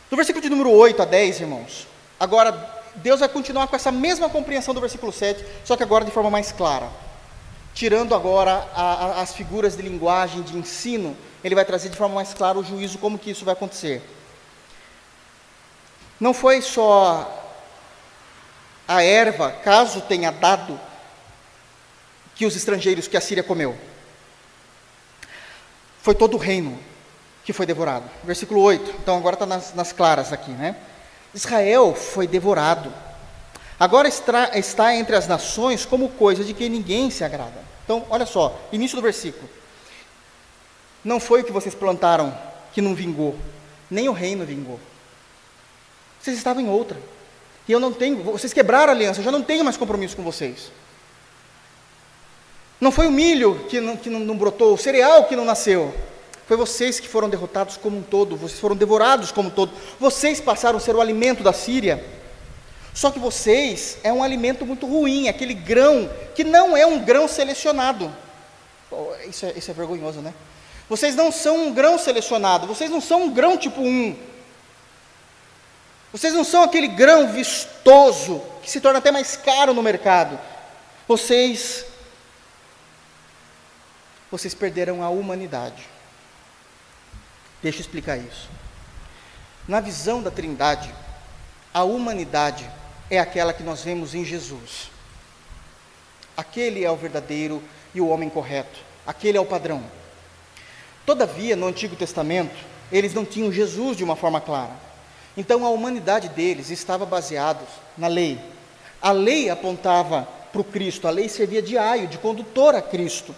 Do versículo de número 8 a 10, irmãos, agora Deus vai continuar com essa mesma compreensão do versículo 7, só que agora de forma mais clara. Tirando agora a, a, as figuras de linguagem, de ensino ele vai trazer de forma mais clara o juízo, como que isso vai acontecer. Não foi só a erva, caso tenha dado, que os estrangeiros que a Síria comeu. Foi todo o reino que foi devorado. Versículo 8. Então agora está nas, nas claras aqui, né? Israel foi devorado. Agora está, está entre as nações como coisa de que ninguém se agrada. Então, olha só, início do versículo. Não foi o que vocês plantaram que não vingou, nem o reino vingou. Vocês estavam em outra. E eu não tenho, vocês quebraram a aliança, eu já não tenho mais compromisso com vocês. Não foi o milho que não, que não, brotou, o cereal que não nasceu. Foi vocês que foram derrotados como um todo, vocês foram devorados como um todo. Vocês passaram a ser o alimento da Síria. Só que vocês é um alimento muito ruim, aquele grão que não é um grão selecionado. Isso é, isso é vergonhoso, né? Vocês não são um grão selecionado, vocês não são um grão tipo 1. Vocês não são aquele grão vistoso que se torna até mais caro no mercado. Vocês vocês perderam a humanidade. Deixa eu explicar isso. Na visão da Trindade, a humanidade é aquela que nós vemos em Jesus. Aquele é o verdadeiro e o homem correto. Aquele é o padrão. Todavia, no Antigo Testamento, eles não tinham Jesus de uma forma clara. Então, a humanidade deles estava baseada na lei. A lei apontava para o Cristo, a lei servia de aio, de condutor a Cristo.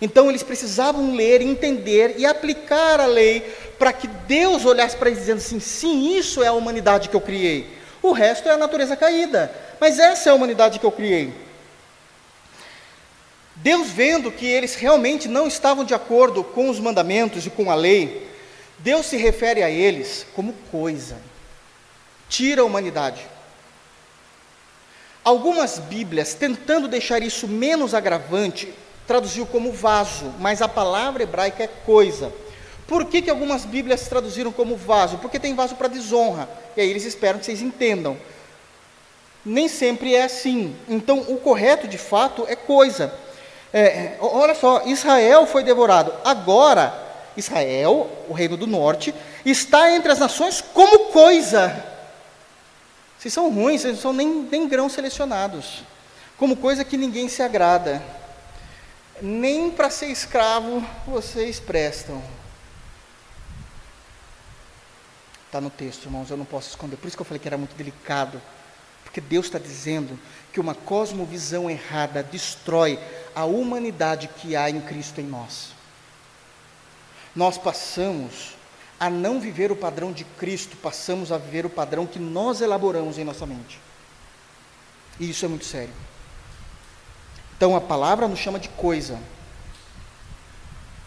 Então, eles precisavam ler, entender e aplicar a lei para que Deus olhasse para eles dizendo assim: sim, isso é a humanidade que eu criei. O resto é a natureza caída, mas essa é a humanidade que eu criei. Deus, vendo que eles realmente não estavam de acordo com os mandamentos e com a lei, Deus se refere a eles como coisa, tira a humanidade. Algumas Bíblias, tentando deixar isso menos agravante, traduziu como vaso, mas a palavra hebraica é coisa. Por que, que algumas Bíblias traduziram como vaso? Porque tem vaso para desonra, e aí eles esperam que vocês entendam. Nem sempre é assim. Então, o correto, de fato, é coisa. É, olha só, Israel foi devorado. Agora, Israel, o reino do norte, está entre as nações como coisa. Vocês são ruins, vocês não são nem, nem grãos selecionados. Como coisa que ninguém se agrada. Nem para ser escravo vocês prestam. Está no texto, irmãos, eu não posso esconder. Por isso que eu falei que era muito delicado. Porque Deus está dizendo que uma cosmovisão errada destrói a humanidade que há em Cristo em nós. Nós passamos a não viver o padrão de Cristo, passamos a viver o padrão que nós elaboramos em nossa mente. E isso é muito sério. Então a palavra nos chama de coisa.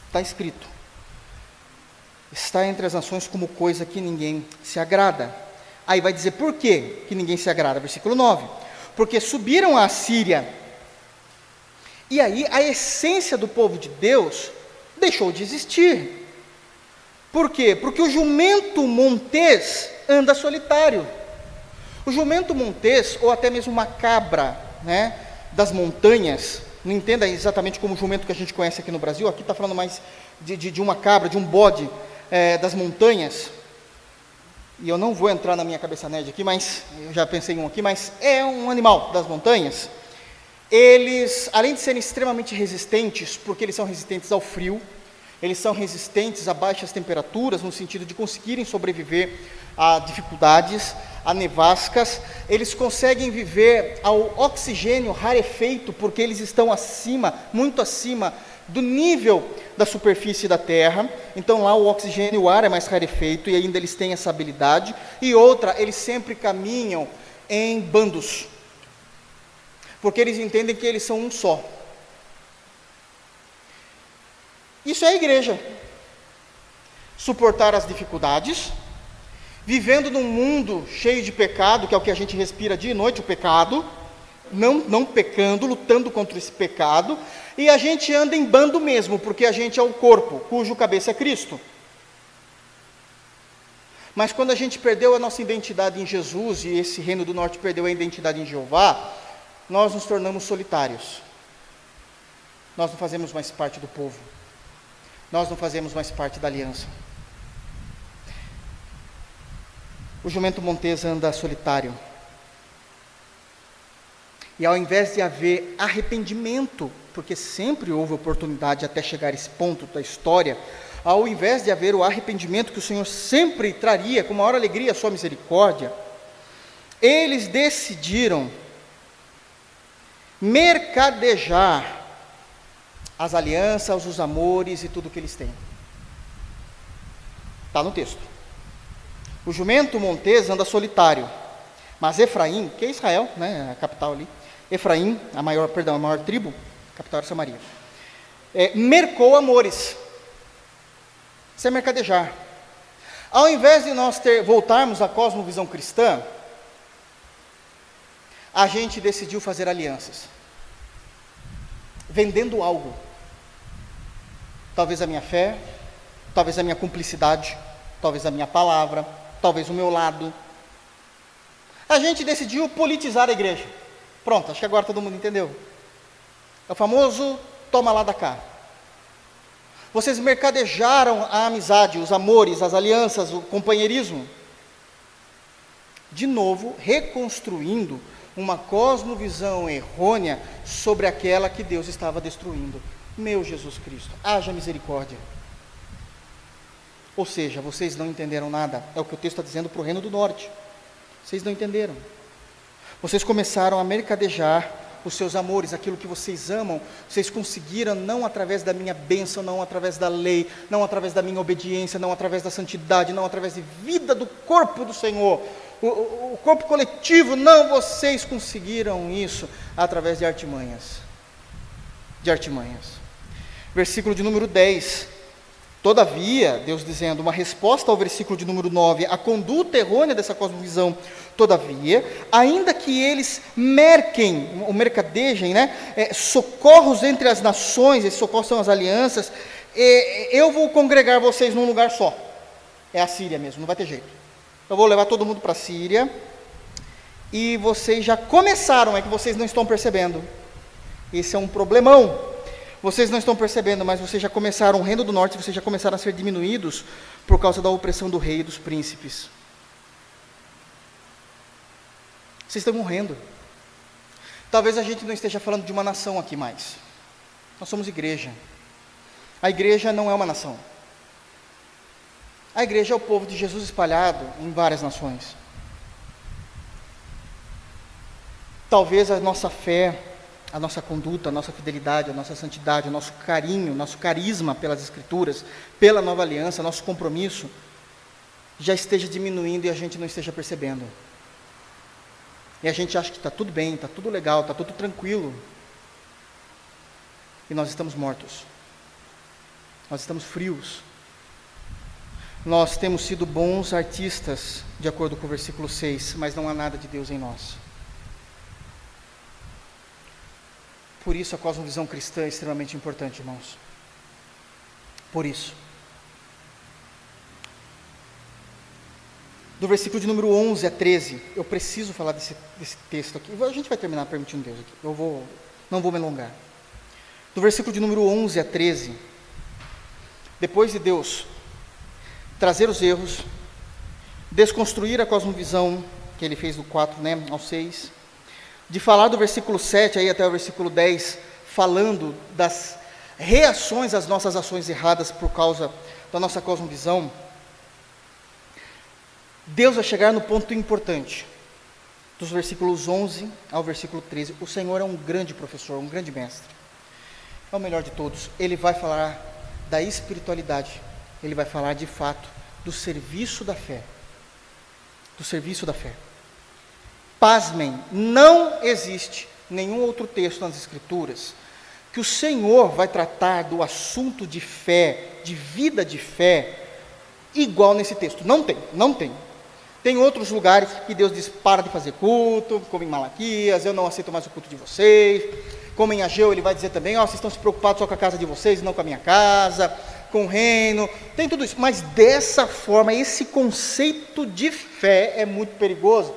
Está escrito. Está entre as nações como coisa que ninguém se agrada. Aí vai dizer por quê que ninguém se agrada? Versículo 9. Porque subiram à Síria e aí a essência do povo de Deus deixou de existir. Por quê? Porque o jumento montês anda solitário. O jumento montês, ou até mesmo uma cabra né, das montanhas, não entenda exatamente como o jumento que a gente conhece aqui no Brasil, aqui está falando mais de, de, de, uma cabra, de um bode é, das montanhas. E eu não vou entrar na minha cabeça nerd aqui, mas eu já pensei em um aqui, mas é um animal das montanhas eles, além de serem extremamente resistentes, porque eles são resistentes ao frio, eles são resistentes a baixas temperaturas, no sentido de conseguirem sobreviver a dificuldades, a nevascas, eles conseguem viver ao oxigênio rarefeito, porque eles estão acima, muito acima do nível da superfície da Terra. Então lá o oxigênio, o ar é mais rarefeito e ainda eles têm essa habilidade. E outra, eles sempre caminham em bandos porque eles entendem que eles são um só. Isso é a igreja. Suportar as dificuldades, vivendo num mundo cheio de pecado, que é o que a gente respira dia e noite, o pecado, não, não pecando, lutando contra esse pecado, e a gente anda em bando mesmo, porque a gente é o corpo, cujo cabeça é Cristo. Mas quando a gente perdeu a nossa identidade em Jesus e esse reino do norte perdeu a identidade em Jeová, nós nos tornamos solitários. Nós não fazemos mais parte do povo. Nós não fazemos mais parte da aliança. O jumento montês anda solitário. E ao invés de haver arrependimento, porque sempre houve oportunidade até chegar a esse ponto da história, ao invés de haver o arrependimento que o Senhor sempre traria com maior alegria a sua misericórdia, eles decidiram mercadejar as alianças, os amores e tudo que eles têm. Está no texto. O jumento montês anda solitário, mas Efraim, que é Israel, né, a capital ali, Efraim, a maior, perdão, a maior tribo, a capital era Samaria, é, mercou amores. Isso é mercadejar. Ao invés de nós ter, voltarmos à cosmovisão cristã, a gente decidiu fazer alianças, vendendo algo. Talvez a minha fé, talvez a minha cumplicidade, talvez a minha palavra, talvez o meu lado. A gente decidiu politizar a igreja. Pronto, acho que agora todo mundo entendeu. É o famoso toma lá da cá. Vocês mercadejaram a amizade, os amores, as alianças, o companheirismo. De novo, reconstruindo uma cosmovisão errônea sobre aquela que Deus estava destruindo. Meu Jesus Cristo, haja misericórdia. Ou seja, vocês não entenderam nada, é o que o texto está dizendo para o Reino do Norte. Vocês não entenderam. Vocês começaram a mercadejar os seus amores, aquilo que vocês amam, vocês conseguiram não através da minha bênção, não através da lei, não através da minha obediência, não através da santidade, não através de vida do corpo do Senhor, o, o corpo coletivo, não, vocês conseguiram isso através de artimanhas, de artimanhas. Versículo de número 10. Todavia, Deus dizendo, uma resposta ao versículo de número 9, a conduta errônea dessa cosmovisão, todavia, ainda que eles merquem, ou mercadejem, né, é, socorros entre as nações, esses socorros são as alianças, é, eu vou congregar vocês num lugar só, é a Síria mesmo, não vai ter jeito. Eu vou levar todo mundo para a Síria, e vocês já começaram, é que vocês não estão percebendo, esse é um problemão, vocês não estão percebendo, mas vocês já começaram, o reino do norte, vocês já começaram a ser diminuídos por causa da opressão do rei e dos príncipes. Vocês estão morrendo. Talvez a gente não esteja falando de uma nação aqui mais. Nós somos igreja. A igreja não é uma nação. A igreja é o povo de Jesus espalhado em várias nações. Talvez a nossa fé a nossa conduta, a nossa fidelidade, a nossa santidade, o nosso carinho, nosso carisma pelas Escrituras, pela nova aliança, nosso compromisso, já esteja diminuindo e a gente não esteja percebendo. E a gente acha que está tudo bem, está tudo legal, está tudo tranquilo. E nós estamos mortos. Nós estamos frios. Nós temos sido bons artistas, de acordo com o versículo 6, mas não há nada de Deus em nós. Por isso a cosmovisão cristã é extremamente importante, irmãos. Por isso. Do versículo de número 11 a 13, eu preciso falar desse, desse texto aqui. A gente vai terminar permitindo Deus aqui. Eu vou, não vou me alongar. Do versículo de número 11 a 13, depois de Deus trazer os erros, desconstruir a cosmovisão que ele fez do 4 né, ao 6, de falar do versículo 7 aí até o versículo 10, falando das reações às nossas ações erradas por causa da nossa cosmovisão, Deus vai chegar no ponto importante, dos versículos 11 ao versículo 13. O Senhor é um grande professor, um grande mestre. É o melhor de todos. Ele vai falar da espiritualidade. Ele vai falar de fato do serviço da fé. Do serviço da fé. Pasmem, não existe nenhum outro texto nas Escrituras que o Senhor vai tratar do assunto de fé, de vida de fé, igual nesse texto. Não tem, não tem. Tem outros lugares que Deus diz: para de fazer culto, como em Malaquias, eu não aceito mais o culto de vocês. Como em Ageu, ele vai dizer também: ó, oh, vocês estão se preocupados só com a casa de vocês, não com a minha casa, com o reino. Tem tudo isso. Mas dessa forma, esse conceito de fé é muito perigoso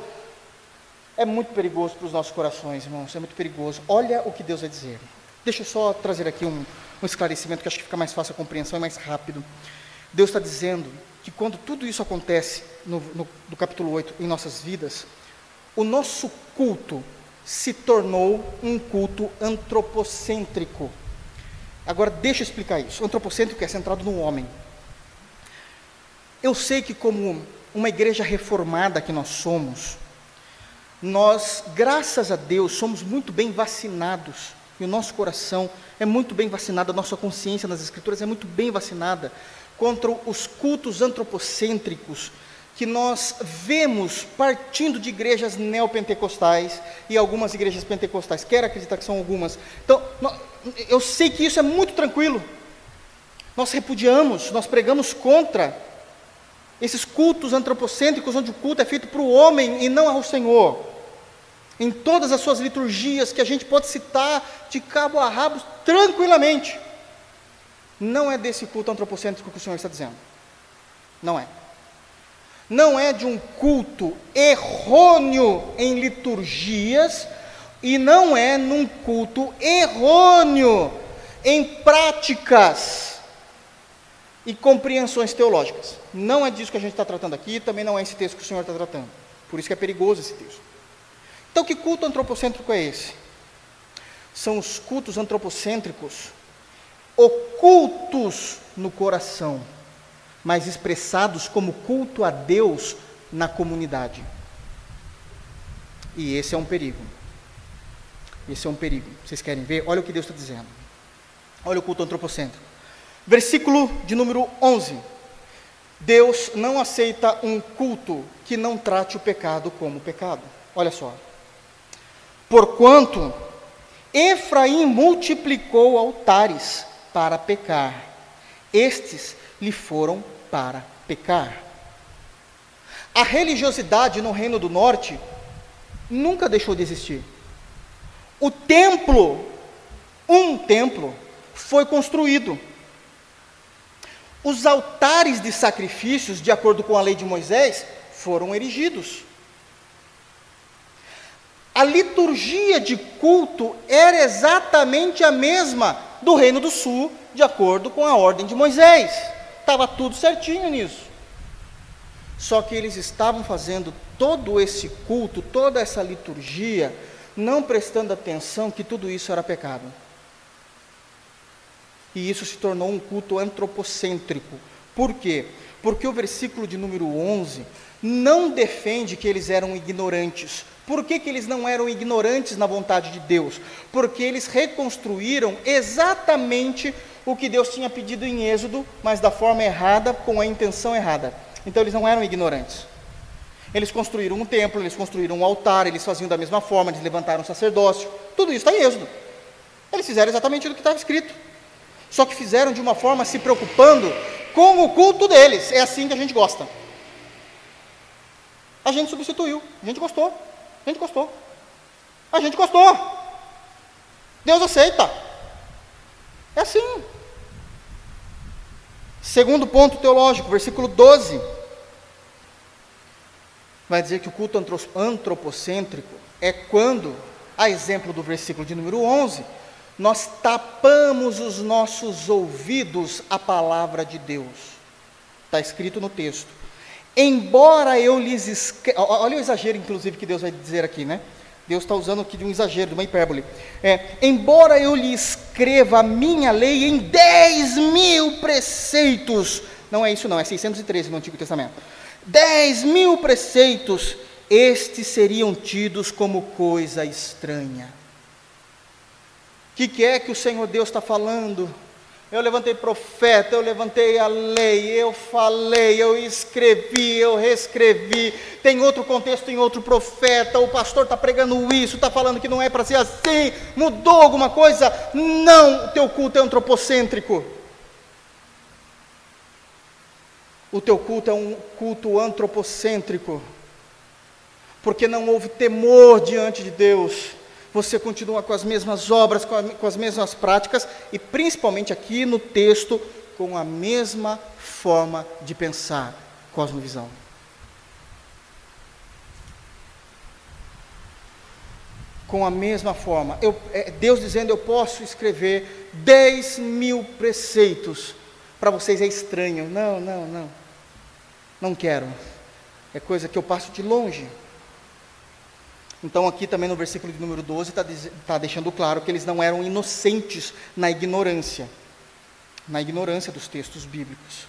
é muito perigoso para os nossos corações, irmãos, é muito perigoso. Olha o que Deus vai dizer. Deixa eu só trazer aqui um, um esclarecimento que acho que fica mais fácil a compreensão e mais rápido. Deus está dizendo que quando tudo isso acontece no, no, no capítulo 8 em nossas vidas, o nosso culto se tornou um culto antropocêntrico. Agora, deixa eu explicar isso. Antropocêntrico é centrado no homem. Eu sei que, como uma igreja reformada que nós somos, nós, graças a Deus, somos muito bem vacinados, e o nosso coração é muito bem vacinado, a nossa consciência nas Escrituras é muito bem vacinada contra os cultos antropocêntricos que nós vemos partindo de igrejas neopentecostais e algumas igrejas pentecostais. Quero acreditar que são algumas. Então, eu sei que isso é muito tranquilo. Nós repudiamos, nós pregamos contra esses cultos antropocêntricos, onde o culto é feito para o homem e não ao Senhor em todas as suas liturgias, que a gente pode citar de cabo a rabo tranquilamente. Não é desse culto antropocêntrico que o Senhor está dizendo. Não é. Não é de um culto errôneo em liturgias, e não é num culto errôneo em práticas e compreensões teológicas. Não é disso que a gente está tratando aqui, também não é esse texto que o Senhor está tratando. Por isso que é perigoso esse texto. Então, que culto antropocêntrico é esse? São os cultos antropocêntricos ocultos no coração, mas expressados como culto a Deus na comunidade. E esse é um perigo. Esse é um perigo. Vocês querem ver? Olha o que Deus está dizendo. Olha o culto antropocêntrico. Versículo de número 11. Deus não aceita um culto que não trate o pecado como pecado. Olha só. Porquanto Efraim multiplicou altares para pecar, estes lhe foram para pecar. A religiosidade no Reino do Norte nunca deixou de existir. O templo, um templo, foi construído. Os altares de sacrifícios, de acordo com a lei de Moisés, foram erigidos. A liturgia de culto era exatamente a mesma do Reino do Sul, de acordo com a ordem de Moisés. Estava tudo certinho nisso. Só que eles estavam fazendo todo esse culto, toda essa liturgia, não prestando atenção que tudo isso era pecado. E isso se tornou um culto antropocêntrico. Por quê? Porque o versículo de número 11 não defende que eles eram ignorantes. Por que, que eles não eram ignorantes na vontade de Deus? Porque eles reconstruíram exatamente o que Deus tinha pedido em Êxodo, mas da forma errada, com a intenção errada. Então eles não eram ignorantes. Eles construíram um templo, eles construíram um altar, eles faziam da mesma forma, eles levantaram um sacerdócio. Tudo isso está em Êxodo. Eles fizeram exatamente o que estava escrito. Só que fizeram de uma forma se preocupando com o culto deles. É assim que a gente gosta. A gente substituiu. A gente gostou. A gente gostou. A gente gostou. Deus aceita. É assim. Segundo ponto teológico, versículo 12. Vai dizer que o culto antropocêntrico é quando, a exemplo do versículo de número 11, nós tapamos os nossos ouvidos à palavra de Deus. Está escrito no texto. Embora eu lhes escreva. Olha o exagero, inclusive, que Deus vai dizer aqui, né? Deus está usando aqui de um exagero, de uma hipérbole. É, embora eu lhe escreva a minha lei em 10 mil preceitos, não é isso não, é 613 no Antigo Testamento. 10 mil preceitos, estes seriam tidos como coisa estranha que, que é que o Senhor Deus está falando? Eu levantei profeta, eu levantei a lei, eu falei, eu escrevi, eu reescrevi. Tem outro contexto em outro profeta, o pastor está pregando isso, está falando que não é para ser assim, mudou alguma coisa? Não, o teu culto é antropocêntrico. O teu culto é um culto antropocêntrico, porque não houve temor diante de Deus você continua com as mesmas obras, com, a, com as mesmas práticas e, principalmente aqui no texto, com a mesma forma de pensar, cosmovisão. Com a mesma forma. Eu, é, Deus dizendo: Eu posso escrever 10 mil preceitos. Para vocês é estranho. Não, não, não. Não quero. É coisa que eu passo de longe. Então, aqui também no versículo de número 12, está tá deixando claro que eles não eram inocentes na ignorância, na ignorância dos textos bíblicos.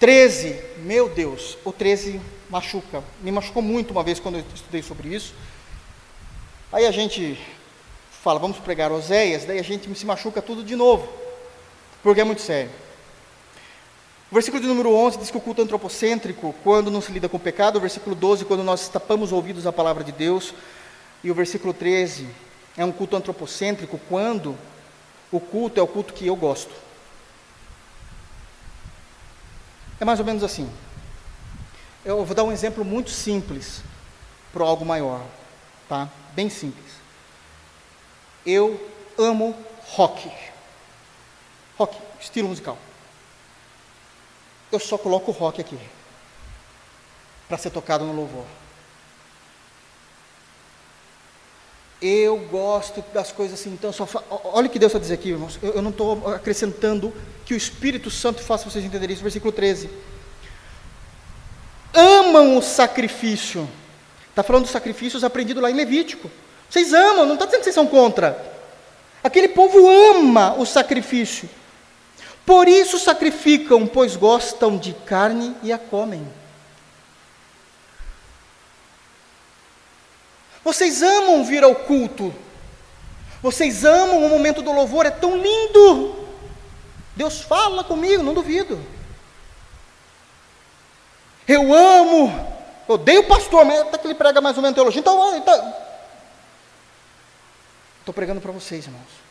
13, meu Deus, o 13 machuca, me machucou muito uma vez quando eu estudei sobre isso. Aí a gente fala, vamos pregar Oséias, daí a gente se machuca tudo de novo, porque é muito sério. O versículo de número 11 diz que o culto antropocêntrico, quando não se lida com o pecado. O versículo 12, quando nós tapamos ouvidos à palavra de Deus. E o versículo 13 é um culto antropocêntrico quando o culto é o culto que eu gosto. É mais ou menos assim. Eu vou dar um exemplo muito simples para algo maior, tá? Bem simples. Eu amo rock. Rock, estilo musical eu só coloco o rock aqui para ser tocado no louvor. Eu gosto das coisas assim, então só fa... olha o que Deus está dizendo aqui, irmãos. Eu, eu não estou acrescentando que o Espírito Santo faça vocês entenderem isso. Versículo 13. Amam o sacrifício. Está falando dos sacrifícios aprendidos lá em Levítico. Vocês amam, não está dizendo que vocês são contra. Aquele povo ama o sacrifício. Por isso sacrificam, pois gostam de carne e a comem. Vocês amam vir ao culto. Vocês amam o momento do louvor, é tão lindo. Deus fala comigo, não duvido. Eu amo, odeio o pastor, mas até que ele prega mais ou menos teologia. Então, então Estou pregando para vocês, irmãos.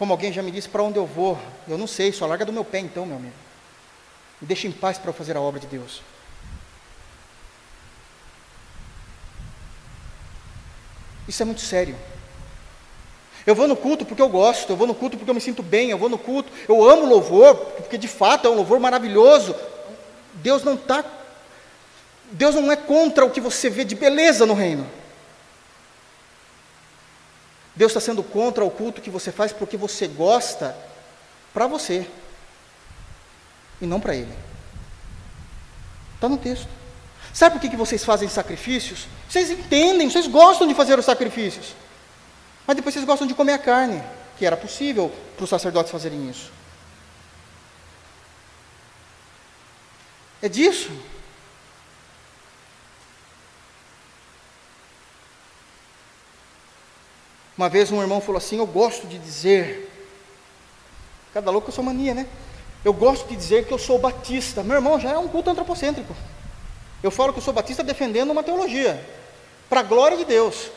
Como alguém já me disse, para onde eu vou? Eu não sei, só larga do meu pé então, meu amigo. Me deixa em paz para eu fazer a obra de Deus. Isso é muito sério. Eu vou no culto porque eu gosto, eu vou no culto porque eu me sinto bem, eu vou no culto, eu amo louvor, porque de fato é um louvor maravilhoso. Deus não está, Deus não é contra o que você vê de beleza no reino. Deus está sendo contra o culto que você faz porque você gosta para você e não para Ele. Está no texto. Sabe por que, que vocês fazem sacrifícios? Vocês entendem, vocês gostam de fazer os sacrifícios. Mas depois vocês gostam de comer a carne, que era possível para os sacerdotes fazerem isso. É disso. Uma vez um irmão falou assim: Eu gosto de dizer, cada louco eu sou mania, né? Eu gosto de dizer que eu sou batista. Meu irmão já é um culto antropocêntrico. Eu falo que eu sou batista defendendo uma teologia, para a glória de Deus.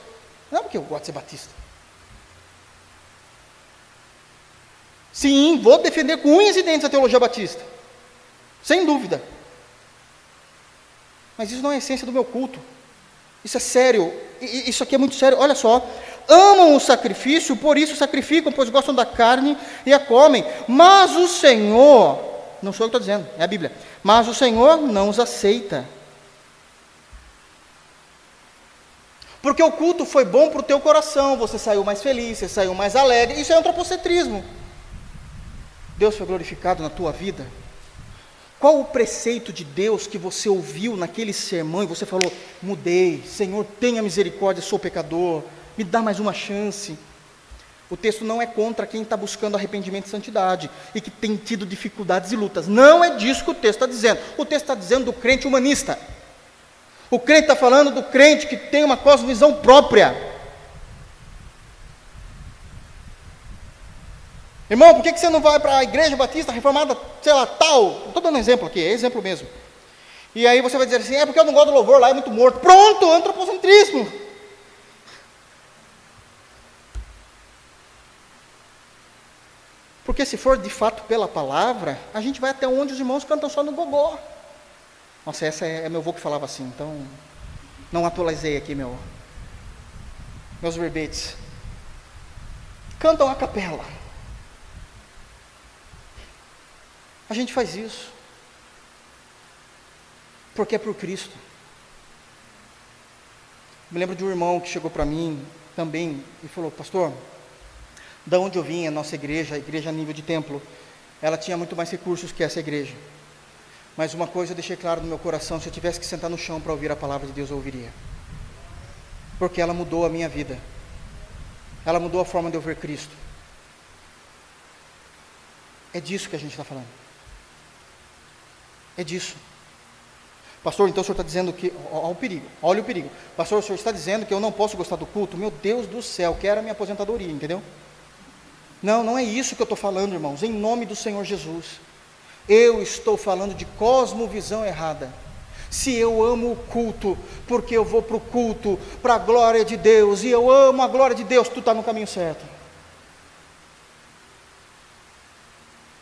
Não é porque eu gosto de ser batista. Sim, vou defender com unhas e dentes a teologia batista, sem dúvida. Mas isso não é a essência do meu culto. Isso é sério. Isso aqui é muito sério. Olha só. Amam o sacrifício, por isso sacrificam, pois gostam da carne e a comem. Mas o Senhor, não sou eu que estou dizendo, é a Bíblia. Mas o Senhor não os aceita. Porque o culto foi bom para o teu coração, você saiu mais feliz, você saiu mais alegre. Isso é antropocentrismo. Deus foi glorificado na tua vida. Qual o preceito de Deus que você ouviu naquele sermão e você falou: mudei, Senhor, tenha misericórdia, sou pecador, me dá mais uma chance. O texto não é contra quem está buscando arrependimento e santidade e que tem tido dificuldades e lutas. Não é disso que o texto está dizendo. O texto está dizendo do crente humanista. O crente está falando do crente que tem uma cosmovisão própria. Irmão, por que você não vai para a igreja batista reformada, sei lá, tal? Estou dando um exemplo aqui, é exemplo mesmo. E aí você vai dizer assim, é porque eu não gosto do louvor, lá é muito morto. Pronto, antropocentrismo. Porque se for de fato pela palavra, a gente vai até onde os irmãos cantam só no gogó. Nossa, essa é, é meu avô que falava assim, então não atualizei aqui meu, meus verbetes. Cantam a capela. A gente faz isso. Porque é por Cristo. Me lembro de um irmão que chegou para mim também e falou: Pastor, da onde eu vim, a nossa igreja, a igreja a nível de templo, ela tinha muito mais recursos que essa igreja. Mas uma coisa eu deixei claro no meu coração: se eu tivesse que sentar no chão para ouvir a palavra de Deus, eu ouviria. Porque ela mudou a minha vida. Ela mudou a forma de eu ver Cristo. É disso que a gente está falando. É disso. Pastor, então o senhor está dizendo que. Olha o perigo, olha o perigo. Pastor, o senhor está dizendo que eu não posso gostar do culto? Meu Deus do céu, quero a minha aposentadoria, entendeu? Não, não é isso que eu estou falando, irmãos, em nome do Senhor Jesus. Eu estou falando de cosmovisão errada. Se eu amo o culto, porque eu vou para o culto, para a glória de Deus, e eu amo a glória de Deus, tu está no caminho certo.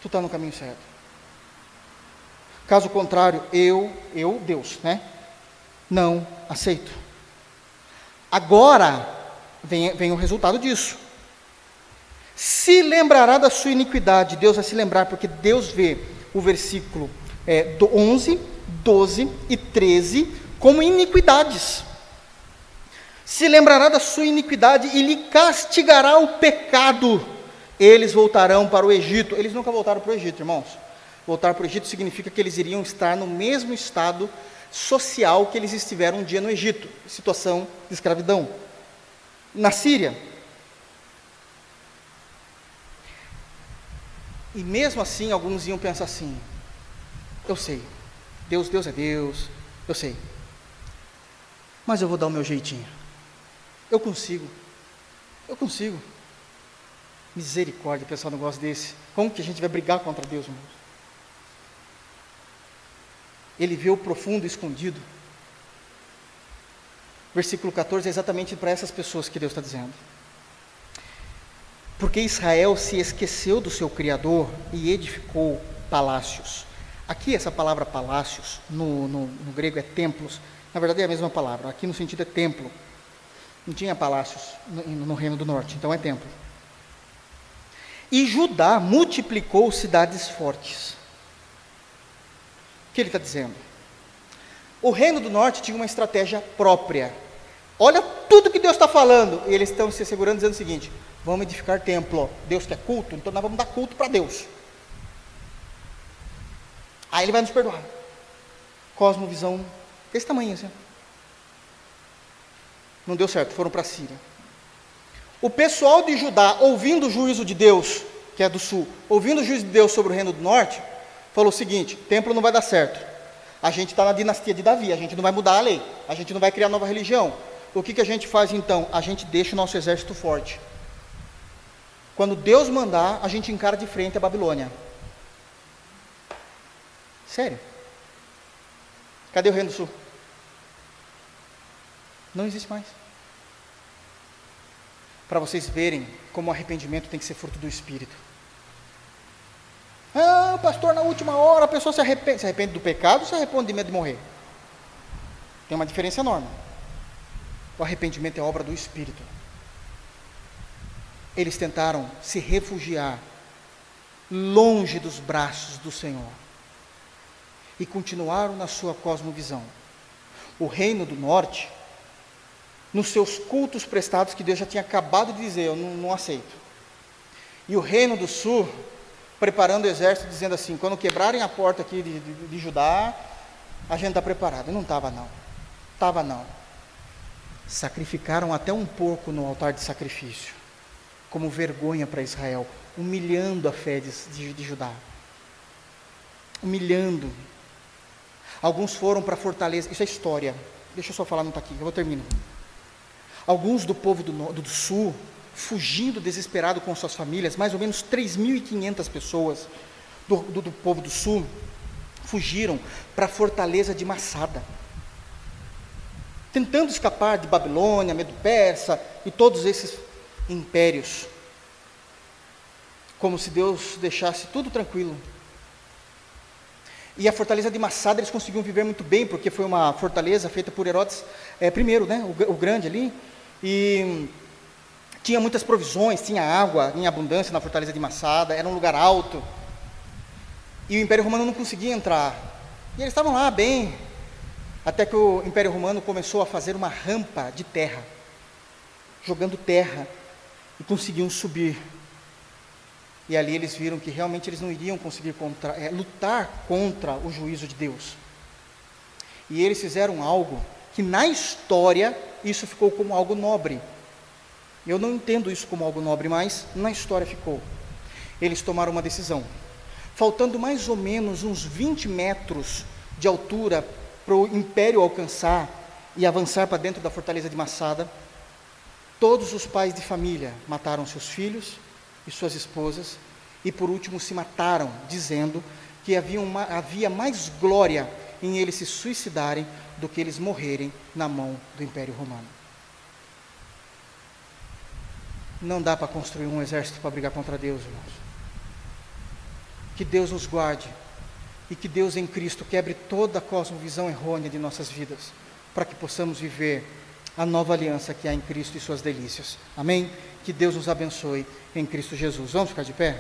Tu está no caminho certo. Caso contrário, eu, eu, Deus, né? Não aceito. Agora vem, vem o resultado disso. Se lembrará da sua iniquidade, Deus vai se lembrar, porque Deus vê o versículo é, 11, 12 e 13 como iniquidades. Se lembrará da sua iniquidade e lhe castigará o pecado. Eles voltarão para o Egito. Eles nunca voltaram para o Egito, irmãos. Voltar para o Egito significa que eles iriam estar no mesmo estado social que eles estiveram um dia no Egito situação de escravidão. Na Síria, E mesmo assim, alguns iam pensar assim: eu sei, Deus, Deus é Deus, eu sei. Mas eu vou dar o meu jeitinho. Eu consigo. Eu consigo. Misericórdia, pessoal, um negócio desse. Como que a gente vai brigar contra Deus, irmãos? Ele vê o profundo escondido. versículo 14, é exatamente para essas pessoas que Deus está dizendo. Porque Israel se esqueceu do seu Criador e edificou palácios. Aqui, essa palavra palácios, no, no, no, grego é templos, na verdade é a mesma palavra, aqui no sentido é templo. Não tinha palácios no, no Reino do Norte, então é templo. E Judá multiplicou cidades fortes. O que ele está dizendo? O Reino do Norte tinha uma estratégia própria. Olha tudo que Deus está falando. E eles estão se segurando dizendo o seguinte: Vamos edificar templo. Deus quer culto, então nós vamos dar culto para Deus. Aí ele vai nos perdoar. Cosmovisão desse tamanho assim. Não deu certo, foram para a Síria. O pessoal de Judá, ouvindo o juízo de Deus, que é do sul, ouvindo o juízo de Deus sobre o reino do norte, falou o seguinte: templo não vai dar certo. A gente está na dinastia de Davi, a gente não vai mudar a lei, a gente não vai criar nova religião. O que, que a gente faz então? A gente deixa o nosso exército forte. Quando Deus mandar, a gente encara de frente a Babilônia. Sério. Cadê o Reino do Sul? Não existe mais. Para vocês verem como o arrependimento tem que ser fruto do Espírito. Ah, pastor, na última hora a pessoa se arrepende. Se arrepende do pecado ou se arrepende de medo de morrer? Tem uma diferença enorme. O arrependimento é obra do Espírito eles tentaram se refugiar longe dos braços do Senhor e continuaram na sua cosmovisão. O reino do norte, nos seus cultos prestados, que Deus já tinha acabado de dizer, eu não, não aceito. E o reino do sul, preparando o exército, dizendo assim: quando quebrarem a porta aqui de, de, de Judá, a gente está preparado. Não estava, não. Estava, não. Sacrificaram até um porco no altar de sacrifício como vergonha para Israel, humilhando a fé de, de, de Judá. Humilhando. Alguns foram para a fortaleza, isso é história. Deixa eu só falar, não está aqui, eu vou terminar. Alguns do povo do, do, do sul, fugindo desesperado com suas famílias, mais ou menos 3.500 pessoas do, do, do povo do sul, fugiram para a fortaleza de Massada tentando escapar de Babilônia, Medo-Persa e todos esses impérios. Como se Deus deixasse tudo tranquilo. E a fortaleza de Massada eles conseguiam viver muito bem, porque foi uma fortaleza feita por Herodes é, primeiro, né, o, o grande ali. E tinha muitas provisões, tinha água em abundância na fortaleza de Massada, era um lugar alto. E o Império Romano não conseguia entrar. E eles estavam lá bem, até que o Império Romano começou a fazer uma rampa de terra, jogando terra e conseguiam subir. E ali eles viram que realmente eles não iriam conseguir contra, é, lutar contra o juízo de Deus. E eles fizeram algo que na história isso ficou como algo nobre. Eu não entendo isso como algo nobre, mas na história ficou. Eles tomaram uma decisão. Faltando mais ou menos uns 20 metros de altura para o império alcançar e avançar para dentro da fortaleza de Massada, Todos os pais de família mataram seus filhos e suas esposas, e por último se mataram, dizendo que havia, uma, havia mais glória em eles se suicidarem do que eles morrerem na mão do Império Romano. Não dá para construir um exército para brigar contra Deus, irmãos. Que Deus nos guarde e que Deus em Cristo quebre toda a cosmovisão errônea de nossas vidas, para que possamos viver a nova aliança que há em Cristo e suas delícias. Amém? Que Deus nos abençoe em Cristo Jesus. Vamos ficar de pé?